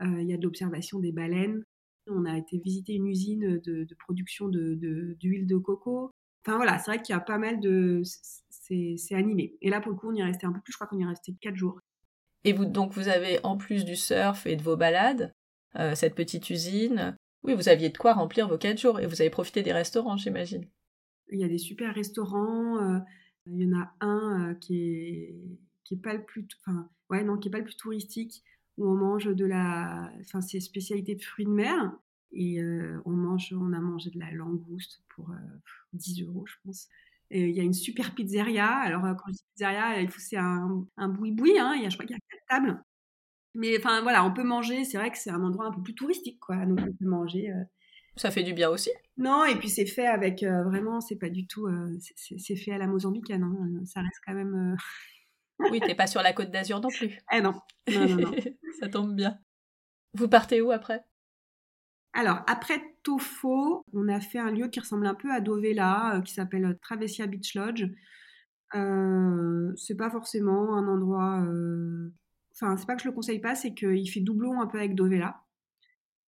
B: Euh, il y a de l'observation des baleines. On a été visiter une usine de, production d'huile de, de, coco. Enfin voilà, c'est vrai qu'il y a pas mal de. C'est animé. Et là, pour le coup, on y est resté un peu plus. Je crois qu'on y est resté 4 jours.
A: Et vous, donc, vous avez, en plus du surf et de vos balades, euh, cette petite usine. Oui, vous aviez de quoi remplir vos quatre jours et vous avez profité des restaurants, j'imagine.
B: Il y a des super restaurants. Euh, il y en a un euh, qui est qui est pas le plus, enfin, ouais, non, qui est pas le plus touristique où on mange de la, enfin, c'est spécialité de fruits de mer et on mange, on a mangé de la langouste pour 10 euros, je pense il y a une super pizzeria. Alors, quand je dis pizzeria, il faut c'est un, un boui-boui. Hein. Il y a, je crois qu'il y a quatre tables. Mais enfin, voilà, on peut manger. C'est vrai que c'est un endroit un peu plus touristique, quoi. Donc, on peut manger.
A: Ça fait du bien aussi.
B: Non, et puis c'est fait avec vraiment, c'est pas du tout. c'est fait à la mozambicaine. Hein. Ça reste quand même.
A: Oui, t'es pas sur la côte d'Azur non plus.
B: Eh non, non, non, non. [LAUGHS]
A: Ça tombe bien. Vous partez où après?
B: Alors, après Tofo, on a fait un lieu qui ressemble un peu à Dovela, euh, qui s'appelle euh, Travesia Beach Lodge. Euh, c'est pas forcément un endroit. Euh... Enfin, c'est pas que je le conseille pas, c'est qu'il fait doublon un peu avec Dovela.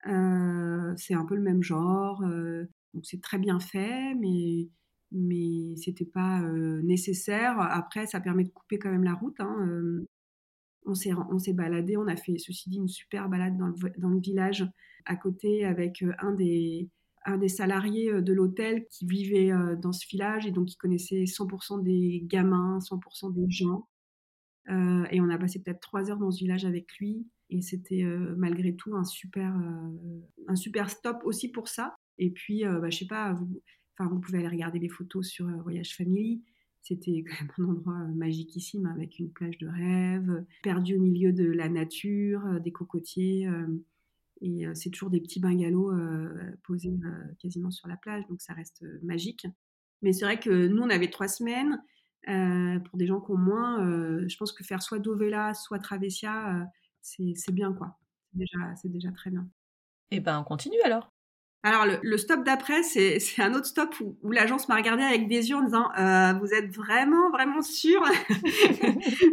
B: c'est un peu le même genre. donc, c'est très bien fait, mais mais c'était pas nécessaire. Après, ça permet de couper quand même la route. Hein, on s'est, on s'est baladé, on a fait, ceci dit, une super balade dans le, dans le village à côté avec euh, un des, un des salariés euh, de l'hôtel qui vivait euh, dans ce village et donc qui connaissait 100% des gamins, 100% des gens. et on a passé peut-être trois heures dans ce village avec lui et c'était malgré tout un super, un super stop aussi pour ça. Et puis, bah, je sais pas, vous pouvez aller regarder les photos sur Voyage Family. C'était [LAUGHS] quand même un endroit magiquissime avec une plage de rêve, perdu au milieu de la nature, des cocotiers. Et c'est toujours des petits bungalows posés quasiment sur la plage, donc ça reste magique. Mais c'est vrai que nous, on avait trois semaines. pour des gens qui ont moins, je pense que faire soit Dovela, soit Travesia, c'est bien quoi. C'est déjà, déjà très bien.
A: Eh ben, on continue alors.
B: Alors le, stop d'après, c'est [LAUGHS] un autre stop où, l'agence m'a regardé avec des yeux en disant euh, Vous êtes vraiment, vraiment sûr [LAUGHS]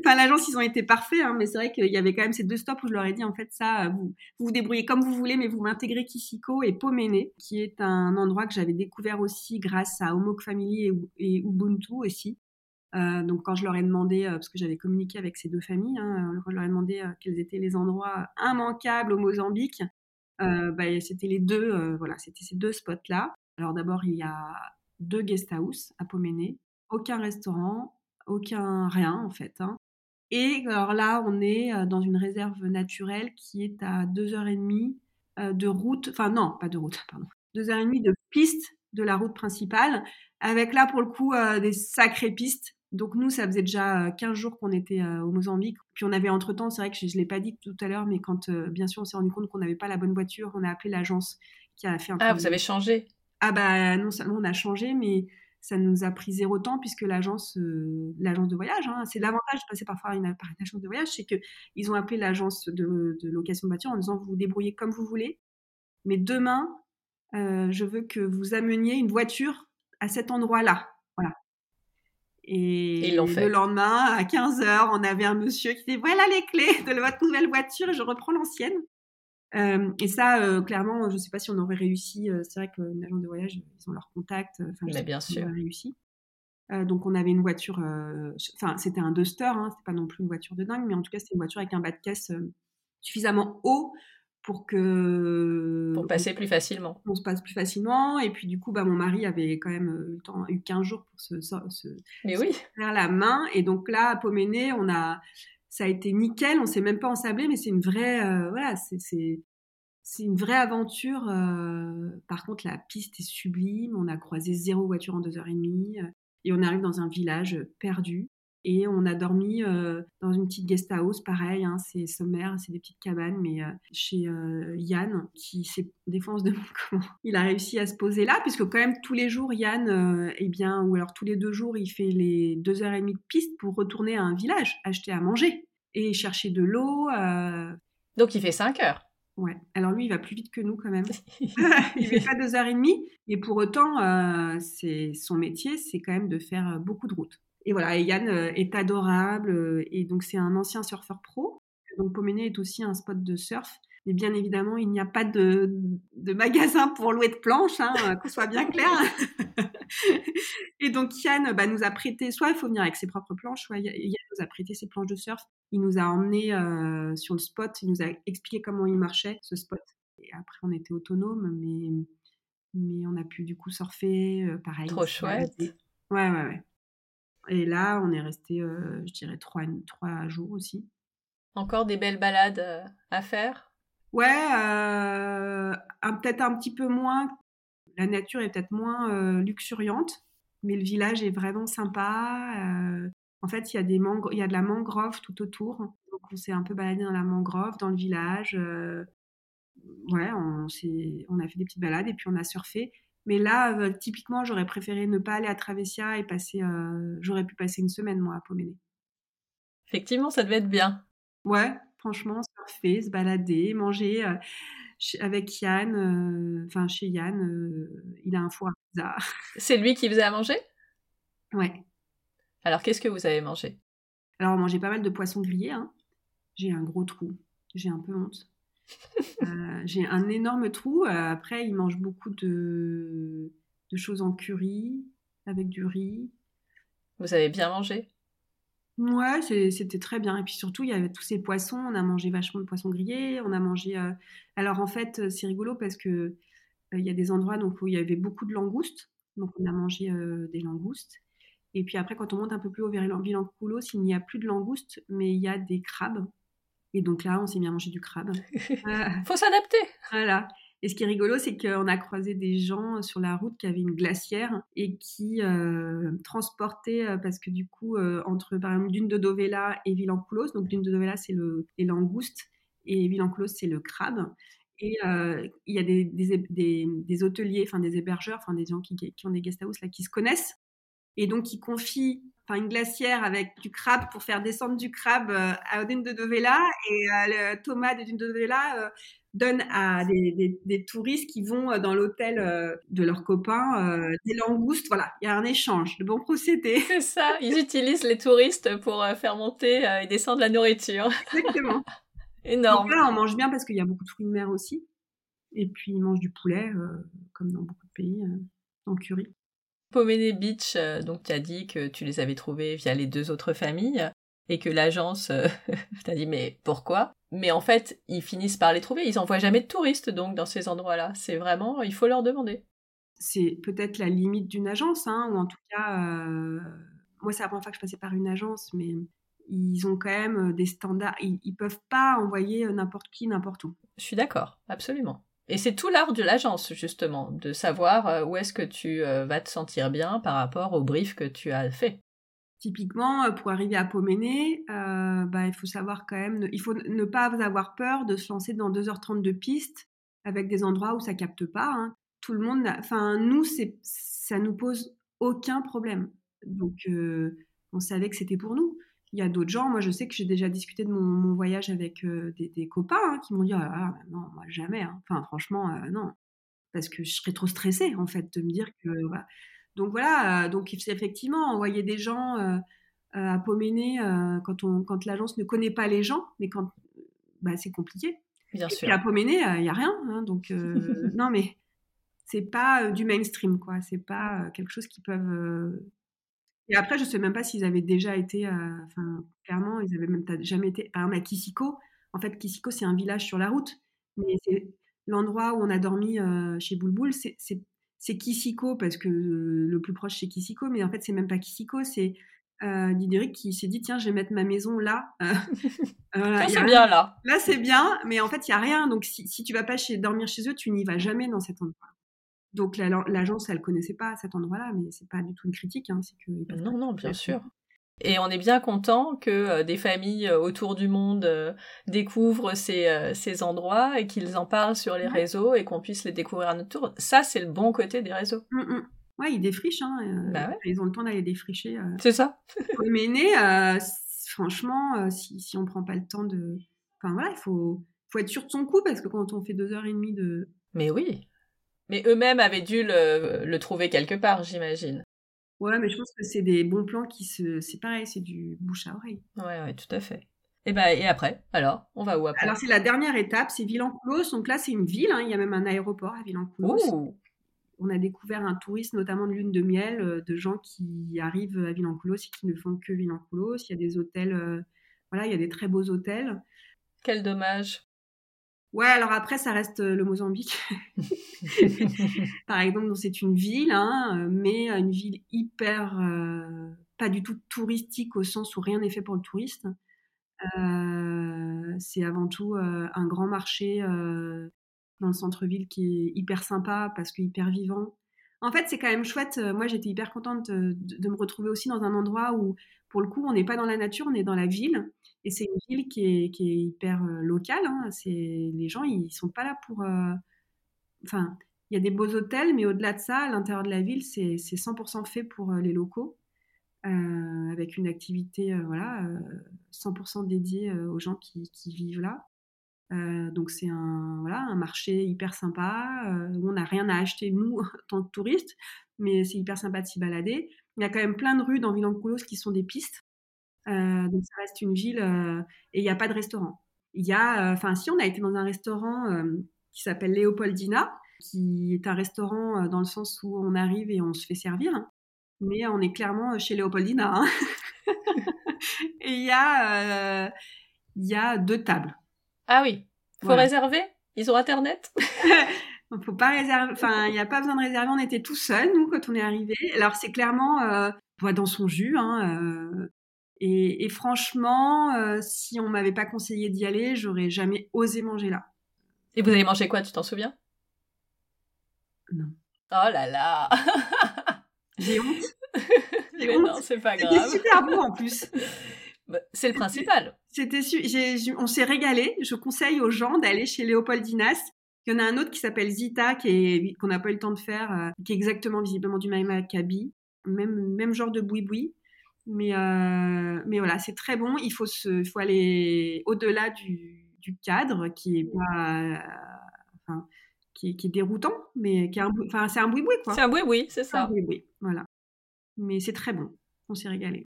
B: Enfin, l'agence, ils ont été parfaits, hein, mais c'est vrai qu'il y avait quand même ces deux stops où je leur ai dit En fait, ça, vous vous, débrouillez comme vous voulez, mais vous m'intégrez Kisiko et Pomene, qui est un endroit que j'avais découvert aussi grâce à Homok Family et, Ubuntu aussi. Euh, donc quand je leur ai demandé, euh, parce que j'avais communiqué avec ces deux familles, hein, quand je leur ai demandé quels étaient les endroits immanquables au Mozambique, euh, bah, c'était les deux, euh, voilà, c'était ces deux spots-là. Alors d'abord, il y a deux guest house à Poméné, aucun restaurant, aucun rien en fait. Hein. Et alors là, on est euh, dans une réserve naturelle qui est à deux heures et demie de route, enfin non, pas de route, pardon, deux heures et demie de piste de la route principale, avec là pour le coup des sacrées pistes donc nous, ça faisait déjà 15 jours qu'on était au Mozambique. Puis on avait entre-temps, c'est vrai que je ne l'ai pas dit tout à l'heure, mais quand bien sûr on s'est rendu compte qu'on n'avait pas la bonne voiture, on a appelé l'agence qui a fait un...
A: Ah, vous avez changé?
B: Ah bah non seulement on a changé, mais ça nous a pris zéro temps puisque l'agence l'agence de voyage, hein, c'est l'avantage de passer parfois une, par une agence de voyage, c'est qu'ils ont appelé l'agence de, location de voiture en disant vous vous débrouillez comme vous voulez, mais demain, je veux que vous ameniez une voiture à cet endroit-là.
A: Et, le
B: lendemain, à 15h, on avait un monsieur qui disait Voilà les clés de votre nouvelle voiture, je reprends l'ancienne. Euh, et ça, euh, clairement, je ne sais pas si on aurait réussi. Euh, c'est vrai qu'une agence de voyage, ils ont leur contact.
A: Enfin, bien sûr. On
B: réussi. donc, on avait une voiture. Enfin, c'était un Duster. Hein, c'était pas non plus une voiture de dingue, mais en tout cas, c'était une voiture avec un bas de caisse suffisamment haut pour que
A: pour passer plus facilement.
B: On se passe plus facilement et puis du coup bah mon mari avait quand même eu, temps, eu 15 jours pour se, se,
A: Mais oui.
B: faire la main et donc là à Poméné on a ça a été nickel, on s'est même pas ensablé mais c'est une vraie euh, voilà, c'est c'est une vraie aventure. Euh, par contre, la piste est sublime. On a croisé zéro voiture en deux heures et demie. Euh, et on arrive dans un village perdu. Et on a dormi euh, dans une petite guest house, pareil, hein, c'est sommaire, c'est des petites cabanes, mais euh, chez euh, Yann, qui s'est défense de comment il a réussi à se poser là, puisque quand même tous les jours, Yann, eh bien, ou alors tous les deux jours, il fait les deux heures et demie de piste pour retourner à un village, acheter à manger et chercher de l'eau.
A: Donc il fait cinq heures.
B: Ouais. Alors lui, il va plus vite que nous quand même. [LAUGHS] [LAUGHS] il fait pas deux heures et demie, et pour autant, c'est son métier, c'est quand même de faire beaucoup de routes. Et voilà, Yann euh, est adorable. Euh, et donc, c'est un ancien surfeur pro. Donc, Poméné est aussi un spot de surf. Mais bien évidemment, il n'y a pas de, magasin pour louer de planches, hein, euh, qu'on soit bien clair. [LAUGHS] et donc, Yann bah, nous a prêté, soit il faut venir avec ses propres planches, soit Yann nous a prêté ses planches de surf. Il nous a emmenés sur le spot, il nous a expliqué comment il marchait, ce spot. Et après, on était autonome, mais, mais on a pu du coup surfer, pareil.
A: Trop chouette.
B: Ouais, ouais, ouais. Et là, on est resté, euh, je dirais, trois, trois jours aussi.
A: Encore des belles balades euh, à faire?
B: Ouais, euh, peut-être un petit peu moins. La nature est peut-être moins luxuriante, mais le village est vraiment sympa. en fait, il y, a des y a de la mangrove tout autour. Donc, on s'est un peu baladé dans la mangrove, dans le village. ouais, on, on a fait des petites balades et puis on a surfé. Mais là, euh, typiquement, j'aurais préféré ne pas aller à Travesia et passer. Euh, j'aurais pu passer une semaine, moi, à Poméné.
A: Effectivement, ça devait être bien.
B: Ouais, franchement, surfer, se balader, manger euh, avec Yann. Enfin, chez Yann, il a un à pizza. [LAUGHS]
A: C'est lui qui faisait à manger?
B: Ouais.
A: Alors, qu'est-ce que vous avez mangé?
B: Alors, on mangeait pas mal de poissons grillés. Hein. J'ai un gros trou. J'ai un peu honte. Euh, j'ai un énorme trou. Euh, après, il mange beaucoup de, de choses en curry, avec du riz.
A: Vous avez bien mangé?
B: Ouais, c'était très bien. Et puis surtout, il y avait tous ces poissons. On a mangé vachement de poissons grillés. On a mangé. Euh, alors en fait, c'est rigolo parce que il y a des endroits donc, où il y avait beaucoup de langoustes. Donc on a mangé des langoustes. Et puis après, quand on monte un peu plus haut vers Vilancoulos, il n'y a plus de langoustes, mais il y a des crabes. Et donc là, on s'est mis à manger du crabe. [LAUGHS]
A: Faut s'adapter.
B: Voilà. Et ce qui est rigolo, c'est qu'on a croisé des gens sur la route qui avaient une glacière et qui euh, transportaient, euh, parce que du coup, euh, entre par exemple Dune de Dovela et Vilancoulos, donc Dune de Dovela, c'est le, les langoustes et Vilancoulos, c'est le crabe. Et il y a des, des, des, hôteliers, enfin des hébergeurs, enfin des gens qui, qui ont des guest houses là, qui se connaissent et donc qui confient enfin une glacière avec du crabe pour faire descendre du crabe euh, à Odin de Dovela et euh, le Thomas de Dovela euh, donne à des, touristes qui vont dans l'hôtel de leurs copains des langoustes. Voilà, il y a un échange, de bons procédés.
A: C'est ça, ils [LAUGHS] utilisent les touristes pour faire monter et descendre la nourriture.
B: Exactement. [LAUGHS]
A: Énorme.
B: Donc là, on mange bien parce qu'il y a beaucoup de fruits de mer aussi. Et puis, ils mangent du poulet, comme dans beaucoup de pays, en curry.
A: Pomene Beach, euh, donc tu as dit que tu les avais trouvés via les deux autres familles et que l'agence euh, [LAUGHS] t'a dit mais pourquoi? Mais en fait, ils finissent par les trouver. Ils n'envoient jamais de touristes donc dans ces endroits-là. C'est vraiment, il faut leur demander.
B: C'est peut-être la limite d'une agence, hein, ou en tout cas, euh, moi c'est la première fois que je passais par une agence, mais ils ont quand même des standards. Ils, ils peuvent pas envoyer n'importe qui, n'importe où.
A: Je suis d'accord, absolument. Et c'est tout l'art de l'agence, justement, de savoir euh, où est-ce que tu euh, vas te sentir bien par rapport au brief que tu as fait.
B: Typiquement, euh, pour arriver à Poméné, bah, il faut savoir quand même, il faut ne pas avoir peur de se lancer dans 2h30 de piste avec des endroits où ça capte pas. Hein. Tout le monde, enfin nous, ça nous pose aucun problème. Donc, on savait que c'était pour nous il y a d'autres gens, moi je sais que j'ai déjà discuté de mon, voyage avec euh, des, copains hein, qui m'ont dit ah, ah, non, moi jamais. Hein. Enfin, franchement, euh, non. Parce que je serais trop stressée en fait de me dire que. Donc voilà, donc effectivement, envoyer des gens à Poméné quand, on, quand l'agence ne connaît pas les gens, mais quand bah, c'est compliqué.
A: Bien sûr.
B: Et à Poméné, il n'y a rien. Hein, donc, [LAUGHS] non, mais c'est pas du mainstream, quoi. C'est pas quelque chose qu'ils peuvent. Et après, je sais même pas s'ils avaient déjà été. Enfin, clairement, ils avaient même jamais été. Par exemple, à Kisiko. En fait, Kisiko, c'est un village sur la route. Mais c'est l'endroit où on a dormi chez Boulboul, c'est c'est Kisiko parce que le plus proche c'est Kisiko, mais en fait c'est même pas Kisiko, c'est euh, qui s'est dit tiens je vais mettre ma maison là.
A: Euh, [LAUGHS] c'est bien là.
B: Là c'est bien, mais en fait il y a rien. Donc si, si tu vas pas chez, dormir chez eux, tu n'y vas jamais dans cet endroit. Donc l'agence elle connaissait pas cet endroit-là, mais c'est pas du tout une critique. Hein, que
A: non non bien sûr. Et on est bien content que euh, des familles euh, autour du monde euh, découvrent ces, ces endroits et qu'ils en parlent sur les réseaux et qu'on puisse les découvrir à notre tour. Ça, c'est le bon côté des réseaux.
B: Oui, mmh. Ouais, ils défrichent. Hein, bah Ils ont le temps d'aller défricher.
A: c'est ça. [LAUGHS]
B: mais franchement, si, si on prend pas le temps de... Enfin voilà, il faut, faut être sûr de son coup parce que quand on fait deux heures et demie de...
A: Mais oui. Mais eux-mêmes avaient dû le, le trouver quelque part, j'imagine.
B: Ouais, mais je pense que c'est des bons plans qui se. C'est pareil, c'est du bouche à oreille.
A: Ouais, ouais, tout à fait. Et, bah, et après Alors, on va où après?
B: Alors, c'est la dernière étape, c'est Villancoulos. Donc là, c'est une ville, hein, il y a même un aéroport à Villancoulos. On a découvert un tourisme, notamment de lune de miel, euh, de gens qui arrivent à Villancoulos et qui ne font que Villancoulos. Il y a des hôtels, euh, voilà, il y a des très beaux hôtels.
A: Quel dommage.
B: Ouais, alors après, ça reste euh, le Mozambique. [LAUGHS] Par exemple, c'est une ville, hein, euh, mais une ville hyper, euh, pas du tout touristique au sens où rien n'est fait pour le touriste. c'est avant tout un grand marché dans le centre-ville qui est hyper sympa parce que hyper vivant. En fait, c'est quand même chouette. Moi, j'étais hyper contente de, me retrouver aussi dans un endroit où, pour le coup, on n'est pas dans la nature, on est dans la ville. Et c'est une ville qui est, hyper locale. Hein. Les gens, ils sont pas là pour. Enfin, il y a des beaux hôtels, mais au-delà de ça, à l'intérieur de la ville, c'est 100% fait pour les locaux, avec une activité voilà 100% dédiée aux gens qui, vivent là. donc c'est un voilà un marché hyper sympa où on n'a rien à acheter nous [LAUGHS] tant que touristes, mais c'est hyper sympa de s'y balader. Il y a quand même plein de rues dans Villancoulos qui sont des pistes. Euh, donc ça reste une ville euh, et il n'y a pas de restaurant. Il y a, euh, enfin si on a été dans un restaurant qui s'appelle Léopoldina, qui est un restaurant dans le sens où on arrive et on se fait servir, mais on est clairement chez Léopoldina. Hein. [LAUGHS] et il y a, il y a deux tables.
A: Ah oui, faut réserver? Ils ont internet? [LAUGHS]
B: faut pas réserver. Enfin, il n'y a pas besoin de réserver. On était tout seuls nous quand on est arrivé. Alors c'est clairement euh, dans son jus. Hein, et, franchement, euh, si on m'avait pas conseillé d'y aller, j'aurais jamais osé manger là.
A: Et vous avez mangé quoi, tu t'en souviens?
B: Non.
A: Oh là là [LAUGHS]
B: J'ai honte.
A: Mais non, c'est pas grave.
B: C'était super bon en plus. [LAUGHS]
A: Bah, c'est le principal.
B: C'était on s'est régalé. Je conseille aux gens d'aller chez Léopoldinas. Il y en a un autre qui s'appelle Zita, qu'on n'a pas eu le temps de faire, euh, qui est exactement visiblement du même acabit, même même genre de boui-boui. Mais, euh, mais voilà, c'est très bon. Il faut, se, faut aller au-delà du, du, cadre qui est pas. enfin, qui, qui, est déroutant, mais qui est un, enfin, c'est un boui-boui, quoi.
A: C'est un boui-boui, c'est ça.
B: Un boui-boui, voilà. Mais c'est très bon. On s'est régalé.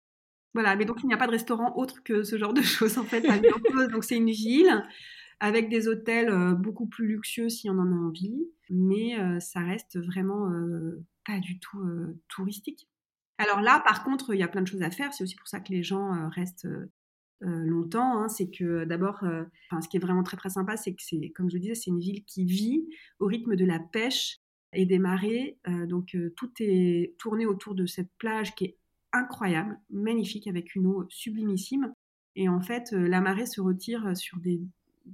B: Voilà, mais donc il n'y a pas de restaurant autre que ce genre de [LAUGHS] choses, en fait, à donc c'est une ville avec des hôtels euh, beaucoup plus luxueux si on en a envie, mais euh, ça reste vraiment pas du tout touristique. Alors là, par contre, il y a plein de choses à faire. C'est aussi pour ça que les gens euh, restent euh, euh, longtemps. Hein. C'est que d'abord, ce qui est vraiment très très sympa, c'est que c'est, comme je le disais, c'est une ville qui vit au rythme de la pêche et des marées. donc tout est tourné autour de cette plage qui est incroyable, magnifique, avec une eau sublimissime. Et en fait, la marée se retire sur des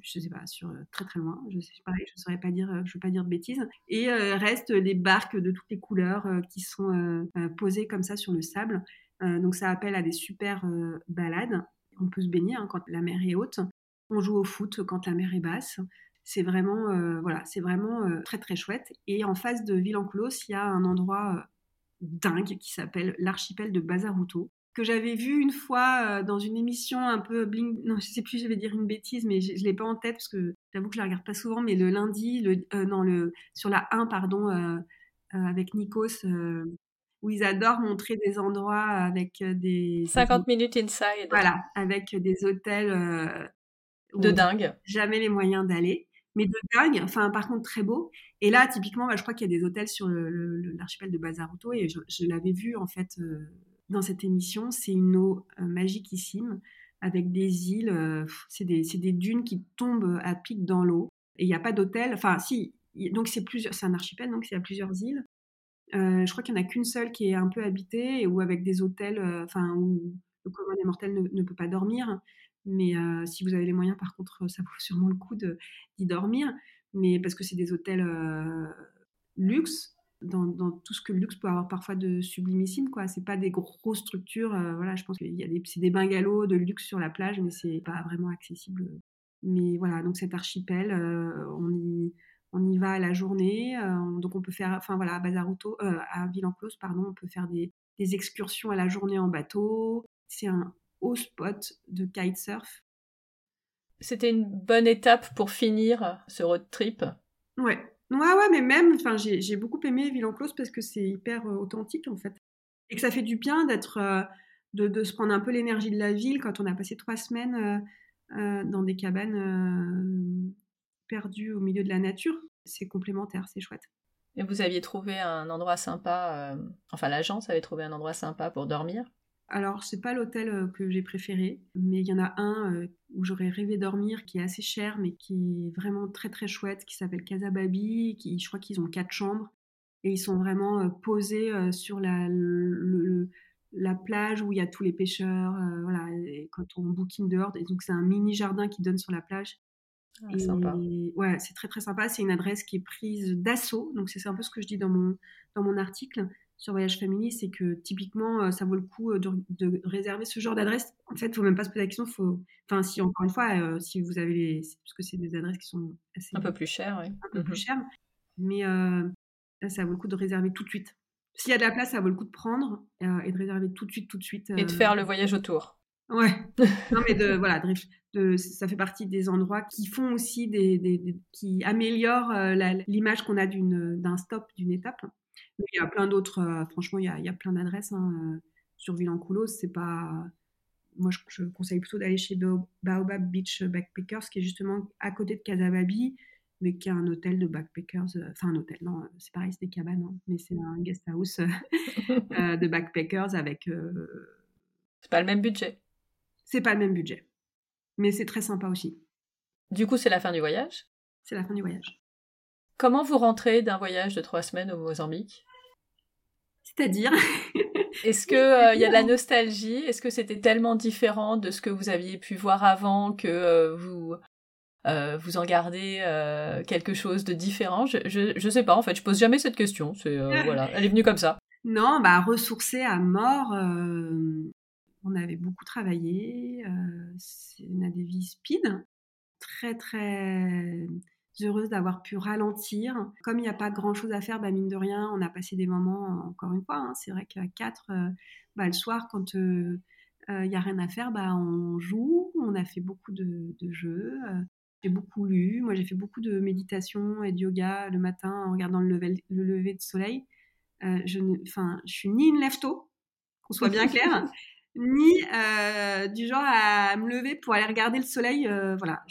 B: je sais pas, sur euh, très très loin. Je sais je saurais pas dire, euh, je veux pas dire de bêtises. Et euh, restent des barques de toutes les couleurs qui sont posées comme ça sur le sable. donc ça appelle à des super balades. On peut se baigner hein, quand la mer est haute. On joue au foot quand la mer est basse. C'est vraiment, voilà, c'est vraiment très très chouette. Et en face de Villancoulos, il y a un endroit dingue qui s'appelle l'archipel de Bazaruto que j'avais vu une fois euh, dans une émission un peu bling. Non, je sais plus, je vais dire une bêtise, mais je, ne l'ai pas en tête parce que j'avoue que je la regarde pas souvent. Mais le lundi, le, euh, non, le, sur la 1, pardon, euh, avec Nikos. où ils adorent montrer des endroits avec des
A: 50 minutes inside.
B: Voilà, avec des hôtels
A: de dingue.
B: Jamais les moyens d'aller mais de dingue. Enfin, par contre, très beau. Et là, typiquement, bah, je crois qu'il y a des hôtels sur l'archipel de Bazaruto et je, l'avais vu en fait dans cette émission. C'est une eau magiquissime avec des îles. c'est des, des, dunes qui tombent à pic dans l'eau. Et il n'y a pas d'hôtel. Enfin, si. Donc, c'est un archipel, donc il y a plusieurs îles. je crois qu'il n'y en a qu'une seule qui est un peu habitée ou avec des hôtels, enfin, où le commun des mortels ne, peut pas dormir. Mais si vous avez les moyens, par contre, ça vaut sûrement le coup d'y dormir. Mais parce que c'est des hôtels luxe, dans, tout ce que le luxe peut avoir parfois de sublimissime, quoi. C'est pas des grosses structures. voilà, je pense qu'il y a des, c'est des bungalows de luxe sur la plage, mais c'est pas vraiment accessible. Mais voilà, donc cet archipel, on y on y va à la journée, donc on peut faire, enfin voilà, à Bazaruto, à Ville-en-Close, pardon, on peut faire des, des excursions à la journée en bateau. C'est un spot de kitesurf.
A: C'était une bonne étape pour finir ce road trip?
B: Ouais, ouais, ouais, mais même, enfin, j'ai beaucoup aimé Ville-en-Close parce que c'est hyper euh, authentique en fait, et que ça fait du bien d'être, euh, de, se prendre un peu l'énergie de la ville quand on a passé trois semaines euh, dans des cabanes perdues au milieu de la nature. C'est complémentaire, c'est chouette.
A: Et vous aviez trouvé un endroit sympa, enfin l'agence avait trouvé un endroit sympa pour dormir?
B: Alors, c'est pas l'hôtel euh, que j'ai préféré, mais il y en a un euh, où j'aurais rêvé dormir, qui est assez cher, mais qui est vraiment très très chouette, qui s'appelle Casababi. Qui, je crois qu'ils ont quatre chambres et ils sont vraiment euh, posés sur la, la plage où il y a tous les pêcheurs. voilà, quand on booking dehors, et donc c'est un mini jardin qui donne sur la plage.
A: Ah, sympa.
B: Ouais, c'est très très sympa. C'est une adresse qui est prise d'assaut, donc c'est un peu ce que je dis dans mon dans mon article sur Voyage Family, c'est que typiquement, euh, ça vaut le coup euh, de, réserver ce genre d'adresse. En fait, il faut même pas se poser la question. Faut... Enfin, si encore une fois, euh, si vous avez les, parce que c'est des adresses qui sont assez
A: un peu plus chères, oui.
B: un peu plus mmh chères, mais ça vaut le coup de réserver tout de suite. S'il y a de la place, ça vaut le coup de prendre et de réserver tout de suite, tout de suite.
A: Et de faire le voyage autour.
B: Ouais. [LAUGHS] non, mais de voilà, de, ça fait partie des endroits qui font aussi des, qui améliorent l'image qu'on a d'une d'un stop, d'une étape il y a plein d'autres, euh, franchement, il y a, il y a plein d'adresses hein, euh, sur Villancoulos. C'est pas. Moi, je, conseille plutôt d'aller chez Baobab Beach Backpackers, qui est justement à côté de Casababi, mais qui est un hôtel de backpackers. Euh, enfin, un hôtel, non, c'est pareil, c'est des cabanes, hein, mais c'est un guest house [LAUGHS] de backpackers avec.
A: C'est pas le même budget.
B: C'est pas le même budget. Mais c'est très sympa aussi.
A: Du coup, c'est la fin du voyage?
B: C'est la fin du voyage.
A: Comment vous rentrez d'un voyage de trois semaines au Mozambique?
B: C'est-à-dire [LAUGHS]
A: Est-ce qu'il euh, y a de la nostalgie? Est-ce que c'était tellement différent de ce que vous aviez pu voir avant que euh, vous, euh, vous en gardez quelque chose de différent? Je, je, sais pas, en fait, je pose jamais cette question. C'est, [LAUGHS] voilà, elle est venue comme ça.
B: Non, bah, ressourcer à mort. on avait beaucoup travaillé. on a des vies speed. Très, très heureuse d'avoir pu ralentir. Comme il n'y a pas grand-chose à faire, bah, mine de rien, on a passé des moments, encore une fois, hein, c'est vrai qu'à 4, euh, bah, le soir, quand euh, euh, il n'y a rien à faire, bah, on joue, on a fait beaucoup de, jeux. j'ai beaucoup lu, moi j'ai fait beaucoup de méditation et de yoga le matin en regardant le lever, le lever de soleil. je, ne, je suis ni une lève qu'on soit bien [LAUGHS] clair, ni euh, du genre à me lever pour aller regarder le soleil. Euh, voilà,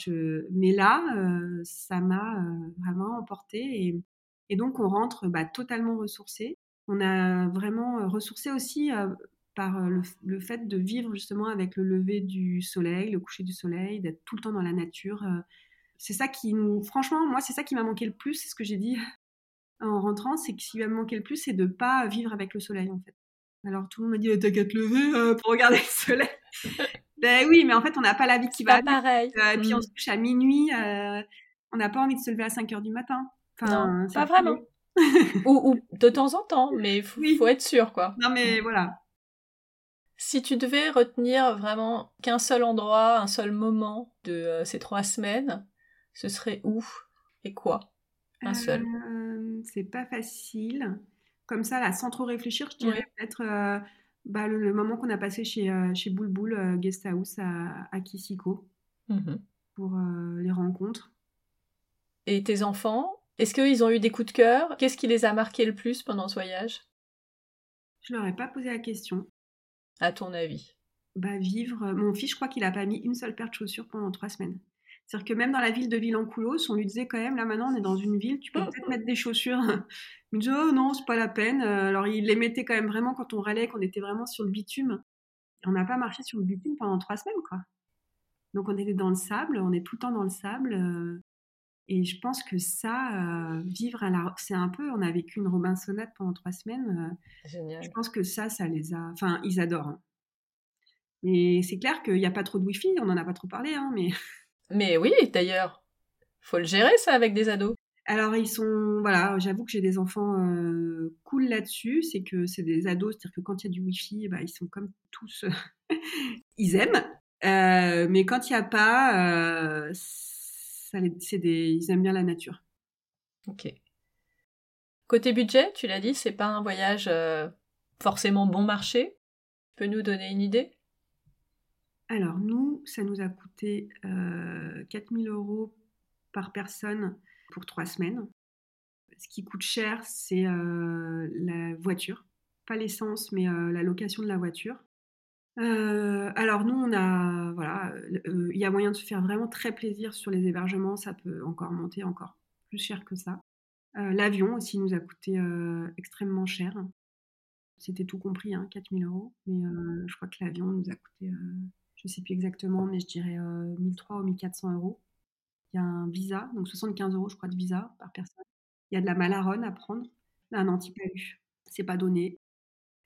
B: mais là, euh, ça m'a vraiment emporté et, et, donc on rentre bah, totalement ressourcé. On a vraiment ressourcé aussi par le, le, fait de vivre justement avec le lever du soleil, le coucher du soleil, d'être tout le temps dans la nature. c'est ça qui nous, franchement, moi, c'est ça qui m'a manqué le plus. C'est ce que j'ai dit [LAUGHS] en rentrant, c'est que ce qui m'a manqué le plus, c'est de pas vivre avec le soleil en fait. Alors tout le monde m'a dit «Eh, t'as qu'à te lever euh, pour regarder le soleil. [LAUGHS] ben oui, mais en fait on n'a pas la vie qui va.
A: Pas pareil.
B: Euh, et puis on mmh. se couche à minuit. Euh, on n'a pas envie de se lever à 5 heures du matin.
A: Enfin, pas vraiment. ou, de temps en temps, mais [LAUGHS] il faut, être sûr quoi.
B: Non mais mmh. voilà.
A: Si tu devais retenir vraiment qu'un seul endroit, un seul moment de ces trois semaines, ce serait où et quoi? Un seul.
B: c'est pas facile comme ça, là, sans trop réfléchir, je dirais peut-être euh, bah, le, moment qu'on a passé chez, euh, chez Boulboul euh, Guest House à, à Kisiko mmh pour les rencontres.
A: Et tes enfants, est-ce qu'ils ont eu des coups de cœur? Qu'est-ce qui les a marqués le plus pendant ce voyage?
B: Je leur ai pas posé la question.
A: À ton avis?
B: Bah vivre. Mon fils, je crois qu'il a pas mis une seule paire de chaussures pendant trois semaines. C'est-à-dire que même dans la ville de Villancoulos, on lui disait quand même, là maintenant on est dans une ville, tu peux peut-être mettre des chaussures. [LAUGHS] Il me disait, oh non, c'est pas la peine. Alors il les mettait quand même vraiment quand on râlait, qu'on était vraiment sur le bitume. On n'a pas marché sur le bitume pendant trois semaines, quoi. Donc on était dans le sable, on est tout le temps dans le sable. Euh, et je pense que ça, euh, vivre à la... C'est un peu, on a vécu une Robinsonade pendant trois semaines. Euh, Génial. Je pense que ça, ça les a... Enfin, ils adorent. Hein. Mais c'est clair qu'il n'y a pas trop de Wi-Fi, on n'en a pas trop parlé, hein, mais... [LAUGHS]
A: Mais oui, d'ailleurs, faut le gérer ça avec des ados.
B: Alors ils sont, voilà, j'avoue que j'ai des enfants cool là-dessus, c'est que c'est des ados, c'est-à-dire que quand il y a du Wi-Fi, bah, ils sont comme tous, [LAUGHS] ils aiment, euh, mais quand il n'y a pas, euh, des, ils aiment bien la nature.
A: Ok. Côté budget, tu l'as dit, c'est pas un voyage euh, forcément bon marché. Tu peux nous donner une idée?
B: Alors nous, ça nous a coûté 4000 euros par personne pour trois semaines. Ce qui coûte cher, c'est la voiture. Pas l'essence, mais la location de la voiture. Euh, alors nous, on a, voilà, euh, il y a moyen de se faire vraiment très plaisir sur les hébergements. Ça peut encore monter encore plus cher que ça. Euh, l'avion aussi nous a coûté extrêmement cher. C'était tout compris, hein, 4000 euros. Mais je crois que l'avion nous a coûté, je ne sais plus exactement, mais je dirais 1300 ou 1400 euros. Il y a un visa, donc 75 euros, je crois, de visa par personne. Il y a de la malarone à prendre, un antipalu. C'est pas donné.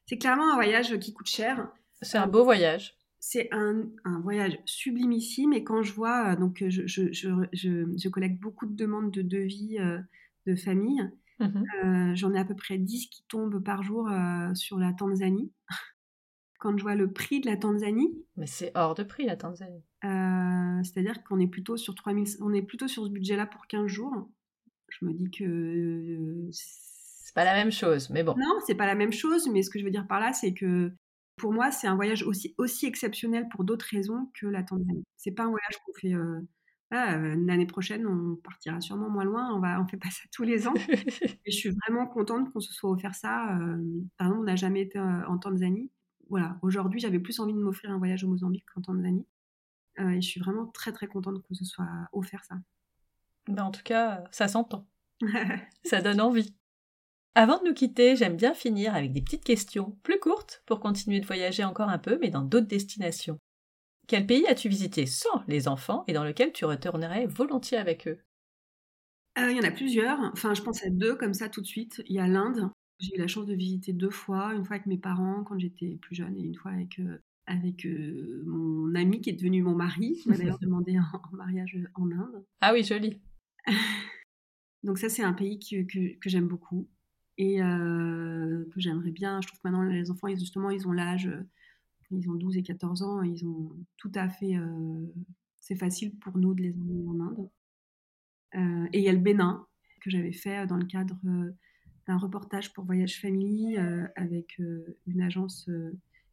B: C'est clairement un voyage qui coûte cher.
A: C'est un beau voyage.
B: C'est un, un, voyage sublimissime et quand je vois, euh, donc je, je, je, je, collecte beaucoup de demandes de devis euh, de famille. Mmh euh, j'en ai à peu près 10 qui tombent par jour sur la Tanzanie. Quand je vois le prix de la Tanzanie.
A: Mais c'est hors de prix la Tanzanie.
B: C'est-à-dire qu'on est plutôt sur 3000, on est plutôt sur ce budget-là pour 15 jours. Je me dis que
A: c'est pas la même chose, mais bon.
B: Non, c'est pas la même chose, mais ce que je veux dire par là, c'est que pour moi, c'est un voyage aussi, aussi exceptionnel pour d'autres raisons que la Tanzanie. C'est pas un voyage qu'on fait. Euh, euh, l'année prochaine, on partira sûrement moins loin. On va, on fait pas ça tous les ans. [LAUGHS] et je suis vraiment contente qu'on se soit offert ça. Euh, par exemple, on n'a jamais été en Tanzanie. Voilà. Aujourd'hui, j'avais plus envie de m'offrir un voyage au Mozambique qu'en Tanzanie. et je suis vraiment très très contente qu'on se soit offert ça.
A: Ben, en tout cas, ça s'entend. [LAUGHS] ça donne envie. Avant de nous quitter, j'aime bien finir avec des petites questions, plus courtes, pour continuer de voyager encore un peu, mais dans d'autres destinations. Quel pays as-tu visité sans les enfants et dans lequel tu retournerais volontiers avec eux?
B: Euh, Il y en a plusieurs. Enfin, je pense à deux comme ça tout de suite. Il y a l'Inde. J'ai eu la chance de visiter deux fois, une fois avec mes parents quand j'étais plus jeune et une fois avec, euh, avec euh, mon ami qui est devenu mon mari, qui m'a d'ailleurs [LAUGHS] demandé un, mariage en Inde.
A: Ah oui, joli. [LAUGHS]
B: Donc ça, c'est un pays que j'aime beaucoup et euh, que j'aimerais bien. Je trouve que maintenant, les enfants, justement, ils ont l'âge, euh, ils ont 12 et 14 ans, ils ont tout à fait. Euh, c'est facile pour nous de les emmener en Inde. et il y a le Bénin, que j'avais fait dans le cadre d'un reportage pour Voyage Family avec une agence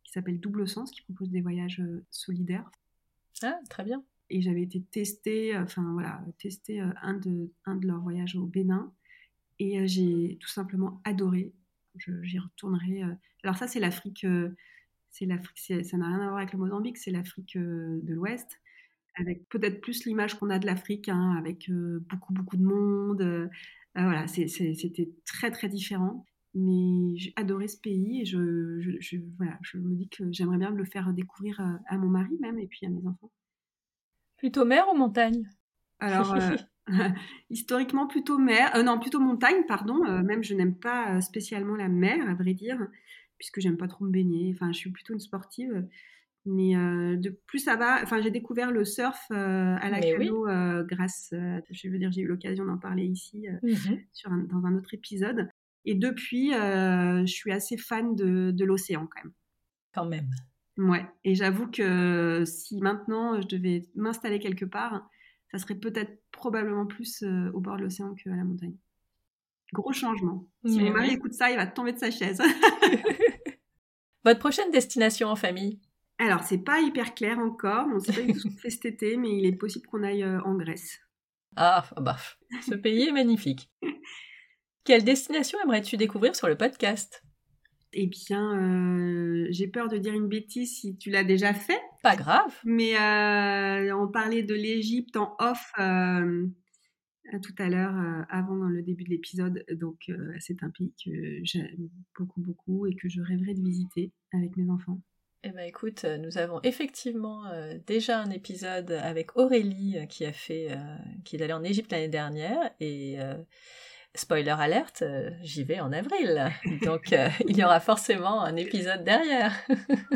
B: qui s'appelle Double Sens, qui propose des voyages solidaires.
A: Ah, très bien.
B: Et j'avais été tester, enfin voilà, tester un, de, un de leurs voyages au Bénin. Et j'ai tout simplement adoré. J'y retournerai. Alors ça, c'est l'Afrique. c'est l'Afrique. Ça n'a rien à voir avec le Mozambique. C'est l'Afrique de l'Ouest, avec peut-être plus l'image qu'on a de l'Afrique, hein, avec beaucoup beaucoup de monde. Voilà, c'était très très différent. Mais j'ai adoré ce pays et je, je, voilà, je me dis que j'aimerais bien le faire découvrir à mon mari même et puis à mes enfants.
A: Plutôt mer ou montagne?
B: Alors, [LAUGHS] [LAUGHS] historiquement plutôt mer, euh, non plutôt montagne, pardon. Euh, même je n'aime pas euh, spécialement la mer, à vrai dire, puisque j'aime pas trop me baigner. Enfin, je suis plutôt une sportive. Mais de plus ça va, enfin j'ai découvert le surf à la canot grâce, je veux dire j'ai eu l'occasion d'en parler ici mmh sur dans un autre épisode. Et depuis, je suis assez fan de, de l'océan quand même.
A: Quand même.
B: Ouais. Et j'avoue que si maintenant je devais m'installer quelque part, ça serait peut-être probablement plus euh, au bord de l'océan qu'à la montagne. Gros changement. Si mon mari écoute ça, il va tomber de sa chaise. [LAUGHS]
A: Votre prochaine destination en famille?
B: Alors, c'est pas hyper clair encore. On ne sait pas du tout ce qu'on [LAUGHS] fait cet été, mais il est possible qu'on aille euh, en Grèce.
A: Ah, bah, ce pays est magnifique. [LAUGHS] Quelle destination aimerais-tu découvrir sur le podcast?
B: Eh bien, euh, j'ai peur de dire une bêtise si tu l'as déjà fait.
A: Pas grave.
B: Mais euh, on parlait de l'Égypte en off euh, tout à l'heure, avant le début de l'épisode. Donc, c'est un pays que j'aime beaucoup, beaucoup et que je rêverais de visiter avec mes enfants.
A: Eh bien, écoute, nous avons effectivement déjà un épisode avec Aurélie qui a fait, qui est allée en Égypte l'année dernière et spoiler alerte, euh, j'y vais en avril. [LAUGHS] Donc euh, il y aura forcément un épisode derrière.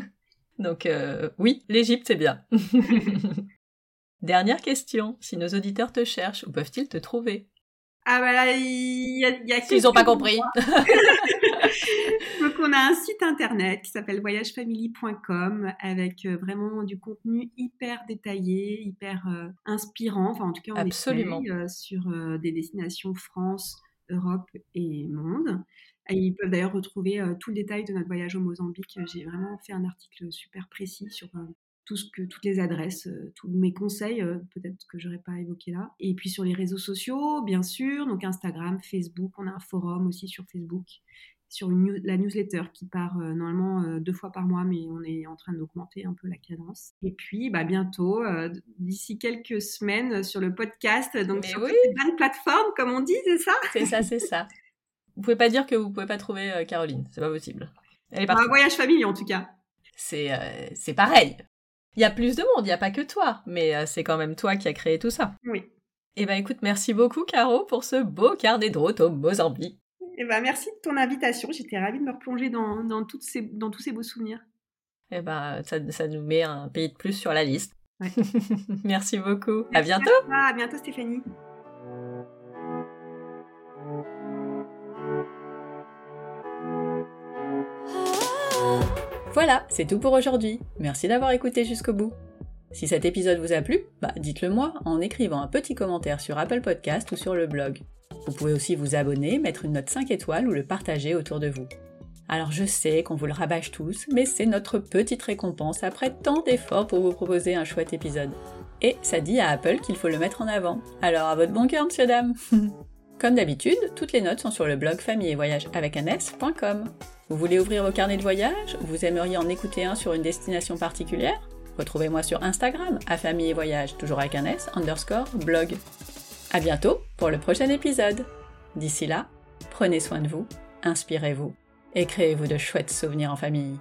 A: [LAUGHS] Donc euh, oui, l'Égypte c'est bien. [LAUGHS] Dernière question, si nos auditeurs te cherchent, où peuvent-ils te trouver?
B: Ah bah là, il y a, y a
A: Ils n'ont pas compris. [LAUGHS]
B: Donc on a un site internet qui s'appelle voyagefamily.com avec vraiment du contenu hyper détaillé, hyper inspirant. Enfin en tout cas on
A: Absolument.
B: sur des destinations France, Europe et monde. ils peuvent d'ailleurs retrouver tout le détail de notre voyage au Mozambique. J'ai vraiment fait un article super précis sur tout ce que, toutes les adresses, tous mes conseils, peut-être que j'aurais pas évoqué là. Et puis sur les réseaux sociaux, bien sûr, donc Instagram, Facebook, on a un forum aussi sur Facebook, sur la newsletter qui part normalement deux fois par mois, mais on est en train d'augmenter un peu la cadence. Et puis bah, bientôt, d'ici quelques semaines, sur le podcast, donc sur oui. les plateformes, comme on dit, c'est ça?
A: C'est ça, c'est ça. Vous pouvez pas dire que vous pouvez pas trouver Caroline, c'est pas possible.
B: Elle est Un voyage famille en tout cas.
A: C'est c'est pareil. Il y a plus de monde, il n'y a pas que toi, mais c'est quand même toi qui as créé tout ça.
B: Oui.
A: Eh ben écoute, merci beaucoup Caro pour ce beau carnet de route au Mozambique.
B: Eh ben, merci de ton invitation. J'étais ravie de me replonger dans, dans, toutes ces, dans tous ces beaux souvenirs.
A: Eh ben, ça, ça, nous met un pays de plus sur la liste. [LAUGHS] merci beaucoup. à bientôt.
B: À, à bientôt, Stéphanie.
A: Voilà, c'est tout pour aujourd'hui. Merci d'avoir écouté jusqu'au bout. Si cet épisode vous a plu, bah dites-le moi en écrivant un petit commentaire sur Apple Podcast ou sur le blog. Vous pouvez aussi vous abonner, mettre une note 5 étoiles ou le partager autour de vous. Alors je sais qu'on vous le rabâche tous, mais c'est notre petite récompense après tant d'efforts pour vous proposer un chouette épisode. Et ça dit à Apple qu'il faut le mettre en avant. Alors à votre bon cœur, monsieur dame [LAUGHS] Comme d'habitude, toutes les notes sont sur le blog famille et voyage avec un s.com. Vous voulez ouvrir vos carnets de voyage? Vous aimeriez en écouter un sur une destination particulière? Retrouvez-moi sur Instagram, à famille et voyage, toujours avec un s, underscore, blog. À bientôt pour le prochain épisode. D'ici là, prenez soin de vous, inspirez-vous et créez-vous de chouettes souvenirs en famille.